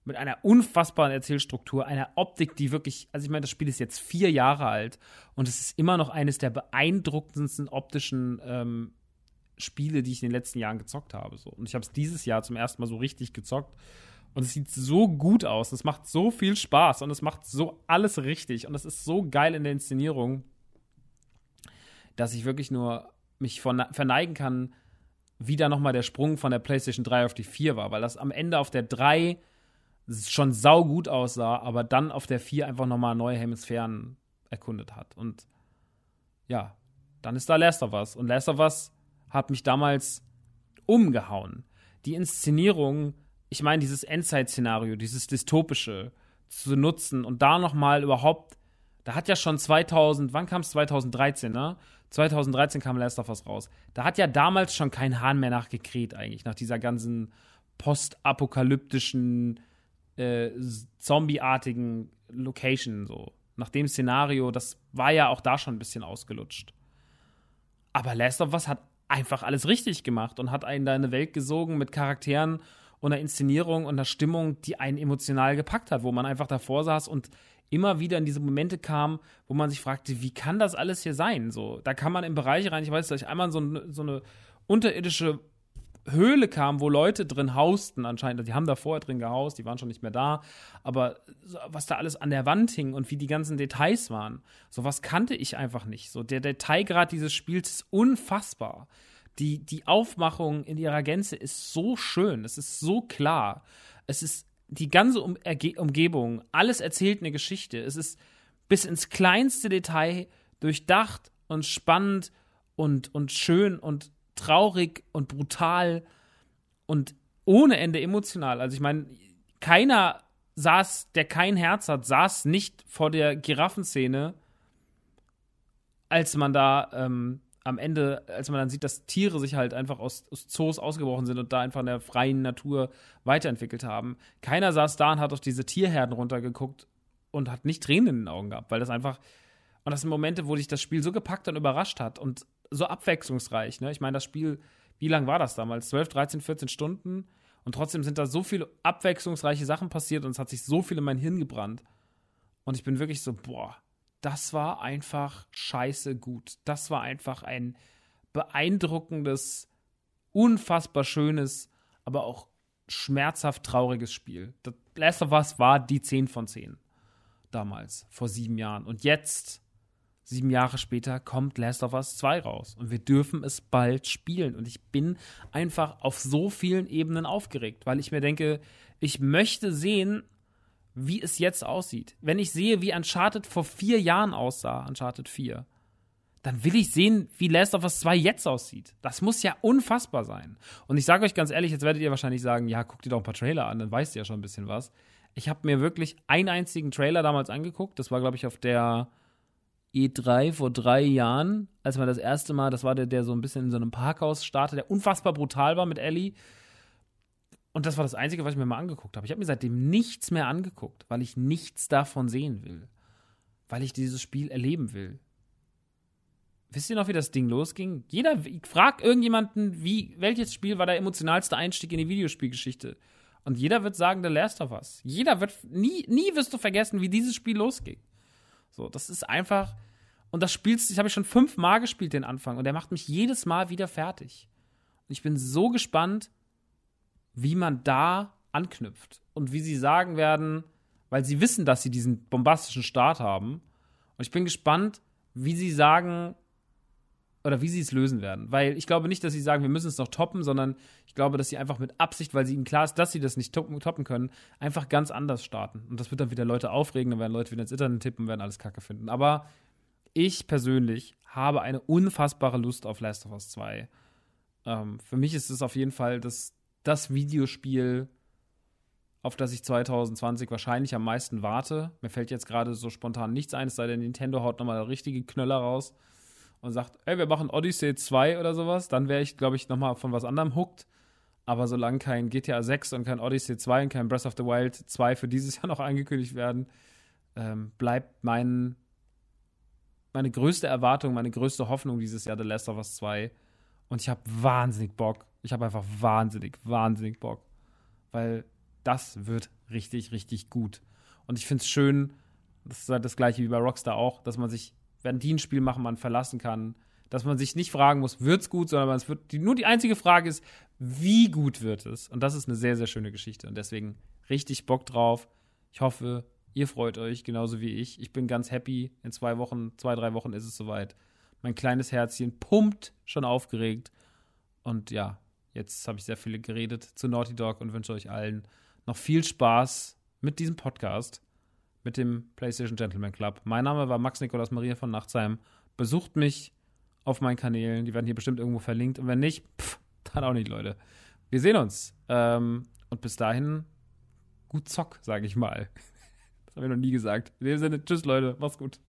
mit einer unfassbaren Erzählstruktur, einer Optik, die wirklich, also ich meine, das Spiel ist jetzt vier Jahre alt und es ist immer noch eines der beeindruckendsten optischen ähm, Spiele, die ich in den letzten Jahren gezockt habe. So. Und ich habe es dieses Jahr zum ersten Mal so richtig gezockt und es sieht so gut aus. Es macht so viel Spaß und es macht so alles richtig. Und es ist so geil in der Inszenierung, dass ich wirklich nur mich verneigen kann, wie da nochmal der Sprung von der PlayStation 3 auf die 4 war. Weil das am Ende auf der 3 schon sau gut aussah, aber dann auf der 4 einfach nochmal neue Hemisphären erkundet hat. Und ja, dann ist da Last of Us. Und Last of Us hat mich damals umgehauen. Die Inszenierung, ich meine, dieses Endzeit-Szenario, dieses dystopische zu nutzen und da nochmal überhaupt, da hat ja schon 2000, wann kam es? 2013, ne? 2013 kam Last of Us raus. Da hat ja damals schon kein Hahn mehr nachgekräht, eigentlich, nach dieser ganzen postapokalyptischen, äh, zombieartigen Location, so. Nach dem Szenario, das war ja auch da schon ein bisschen ausgelutscht. Aber Last of Us hat einfach alles richtig gemacht und hat einen da in eine Welt gesogen mit Charakteren und einer Inszenierung und einer Stimmung, die einen emotional gepackt hat, wo man einfach davor saß und immer wieder in diese Momente kam, wo man sich fragte, wie kann das alles hier sein? So, da kann man in Bereiche rein, ich weiß, dass ich einmal so, so eine unterirdische Höhle kam, wo Leute drin hausten anscheinend. Die haben da vorher drin gehaust, die waren schon nicht mehr da. Aber was da alles an der Wand hing und wie die ganzen Details waren, sowas kannte ich einfach nicht. So der Detailgrad dieses Spiels ist unfassbar. Die, die Aufmachung in ihrer Gänze ist so schön, es ist so klar. Es ist die ganze um Umgebung, alles erzählt eine Geschichte. Es ist bis ins kleinste Detail durchdacht und spannend und, und schön und traurig und brutal und ohne Ende emotional. Also ich meine, keiner saß, der kein Herz hat, saß nicht vor der Giraffenszene, als man da ähm, am Ende, als man dann sieht, dass Tiere sich halt einfach aus, aus, Zoos ausgebrochen sind und da einfach in der freien Natur weiterentwickelt haben. Keiner saß da und hat auf diese Tierherden runtergeguckt und hat nicht Tränen in den Augen gehabt, weil das einfach, und das sind Momente, wo dich das Spiel so gepackt und überrascht hat und so abwechslungsreich. Ne? Ich meine, das Spiel, wie lang war das damals? 12, 13, 14 Stunden. Und trotzdem sind da so viele abwechslungsreiche Sachen passiert und es hat sich so viel in mein Hirn gebrannt. Und ich bin wirklich so, boah, das war einfach scheiße gut. Das war einfach ein beeindruckendes, unfassbar schönes, aber auch schmerzhaft trauriges Spiel. Das Last of Us war die 10 von 10 damals, vor sieben Jahren. Und jetzt sieben Jahre später kommt Last of Us 2 raus und wir dürfen es bald spielen. Und ich bin einfach auf so vielen Ebenen aufgeregt, weil ich mir denke, ich möchte sehen, wie es jetzt aussieht. Wenn ich sehe, wie Uncharted vor vier Jahren aussah, Uncharted 4, dann will ich sehen, wie Last of Us 2 jetzt aussieht. Das muss ja unfassbar sein. Und ich sage euch ganz ehrlich, jetzt werdet ihr wahrscheinlich sagen, ja, guck dir doch ein paar Trailer an, dann weißt du ja schon ein bisschen was. Ich habe mir wirklich einen einzigen Trailer damals angeguckt. Das war, glaube ich, auf der E3 vor drei Jahren, als man das erste Mal, das war der, der so ein bisschen in so einem Parkhaus startete, der unfassbar brutal war mit Ellie. Und das war das Einzige, was ich mir mal angeguckt habe. Ich habe mir seitdem nichts mehr angeguckt, weil ich nichts davon sehen will. Weil ich dieses Spiel erleben will. Wisst ihr noch, wie das Ding losging? Jeder fragt irgendjemanden, wie, welches Spiel war der emotionalste Einstieg in die Videospielgeschichte? Und jeder wird sagen, The Last of Us. Jeder wird, nie, nie wirst du vergessen, wie dieses Spiel losging. So, das ist einfach, und das spielst, das habe ich schon fünfmal gespielt, den Anfang. Und der macht mich jedes Mal wieder fertig. Und ich bin so gespannt, wie man da anknüpft. Und wie sie sagen werden, weil sie wissen, dass sie diesen bombastischen Start haben. Und ich bin gespannt, wie sie sagen, oder wie sie es lösen werden. Weil ich glaube nicht, dass sie sagen, wir müssen es noch toppen, sondern ich glaube, dass sie einfach mit Absicht, weil sie ihnen klar ist, dass sie das nicht toppen, können, einfach ganz anders starten. Und das wird dann wieder Leute aufregen, dann werden Leute wieder ins Internet tippen und werden alles kacke finden. Aber ich persönlich habe eine unfassbare Lust auf Last of Us 2. Ähm, für mich ist es auf jeden Fall das, das Videospiel, auf das ich 2020 wahrscheinlich am meisten warte. Mir fällt jetzt gerade so spontan nichts ein, es sei denn, Nintendo haut nochmal richtige Knöller raus und sagt, ey, wir machen Odyssey 2 oder sowas, dann wäre ich, glaube ich, nochmal von was anderem hooked. Aber solange kein GTA 6 und kein Odyssey 2 und kein Breath of the Wild 2 für dieses Jahr noch angekündigt werden, ähm, bleibt mein, meine größte Erwartung, meine größte Hoffnung dieses Jahr The Last of Us 2. Und ich habe wahnsinnig Bock. Ich habe einfach wahnsinnig, wahnsinnig Bock. Weil das wird richtig, richtig gut. Und ich finde es schön, das ist halt das gleiche wie bei Rockstar auch, dass man sich wenn die ein Spiel machen, man verlassen kann. Dass man sich nicht fragen muss, wird es gut, sondern es wird, die, nur die einzige Frage ist, wie gut wird es? Und das ist eine sehr, sehr schöne Geschichte. Und deswegen richtig Bock drauf. Ich hoffe, ihr freut euch genauso wie ich. Ich bin ganz happy. In zwei Wochen, zwei, drei Wochen ist es soweit. Mein kleines Herzchen pumpt schon aufgeregt. Und ja, jetzt habe ich sehr viel geredet zu Naughty Dog und wünsche euch allen noch viel Spaß mit diesem Podcast mit dem PlayStation Gentleman Club. Mein Name war Max Nikolas Maria von Nachtsheim. Besucht mich auf meinen Kanälen. Die werden hier bestimmt irgendwo verlinkt. Und wenn nicht, pff, dann auch nicht, Leute. Wir sehen uns. Ähm, und bis dahin, gut Zock, sage ich mal. Das habe ich noch nie gesagt. In dem Sinne, tschüss, Leute. Macht's gut.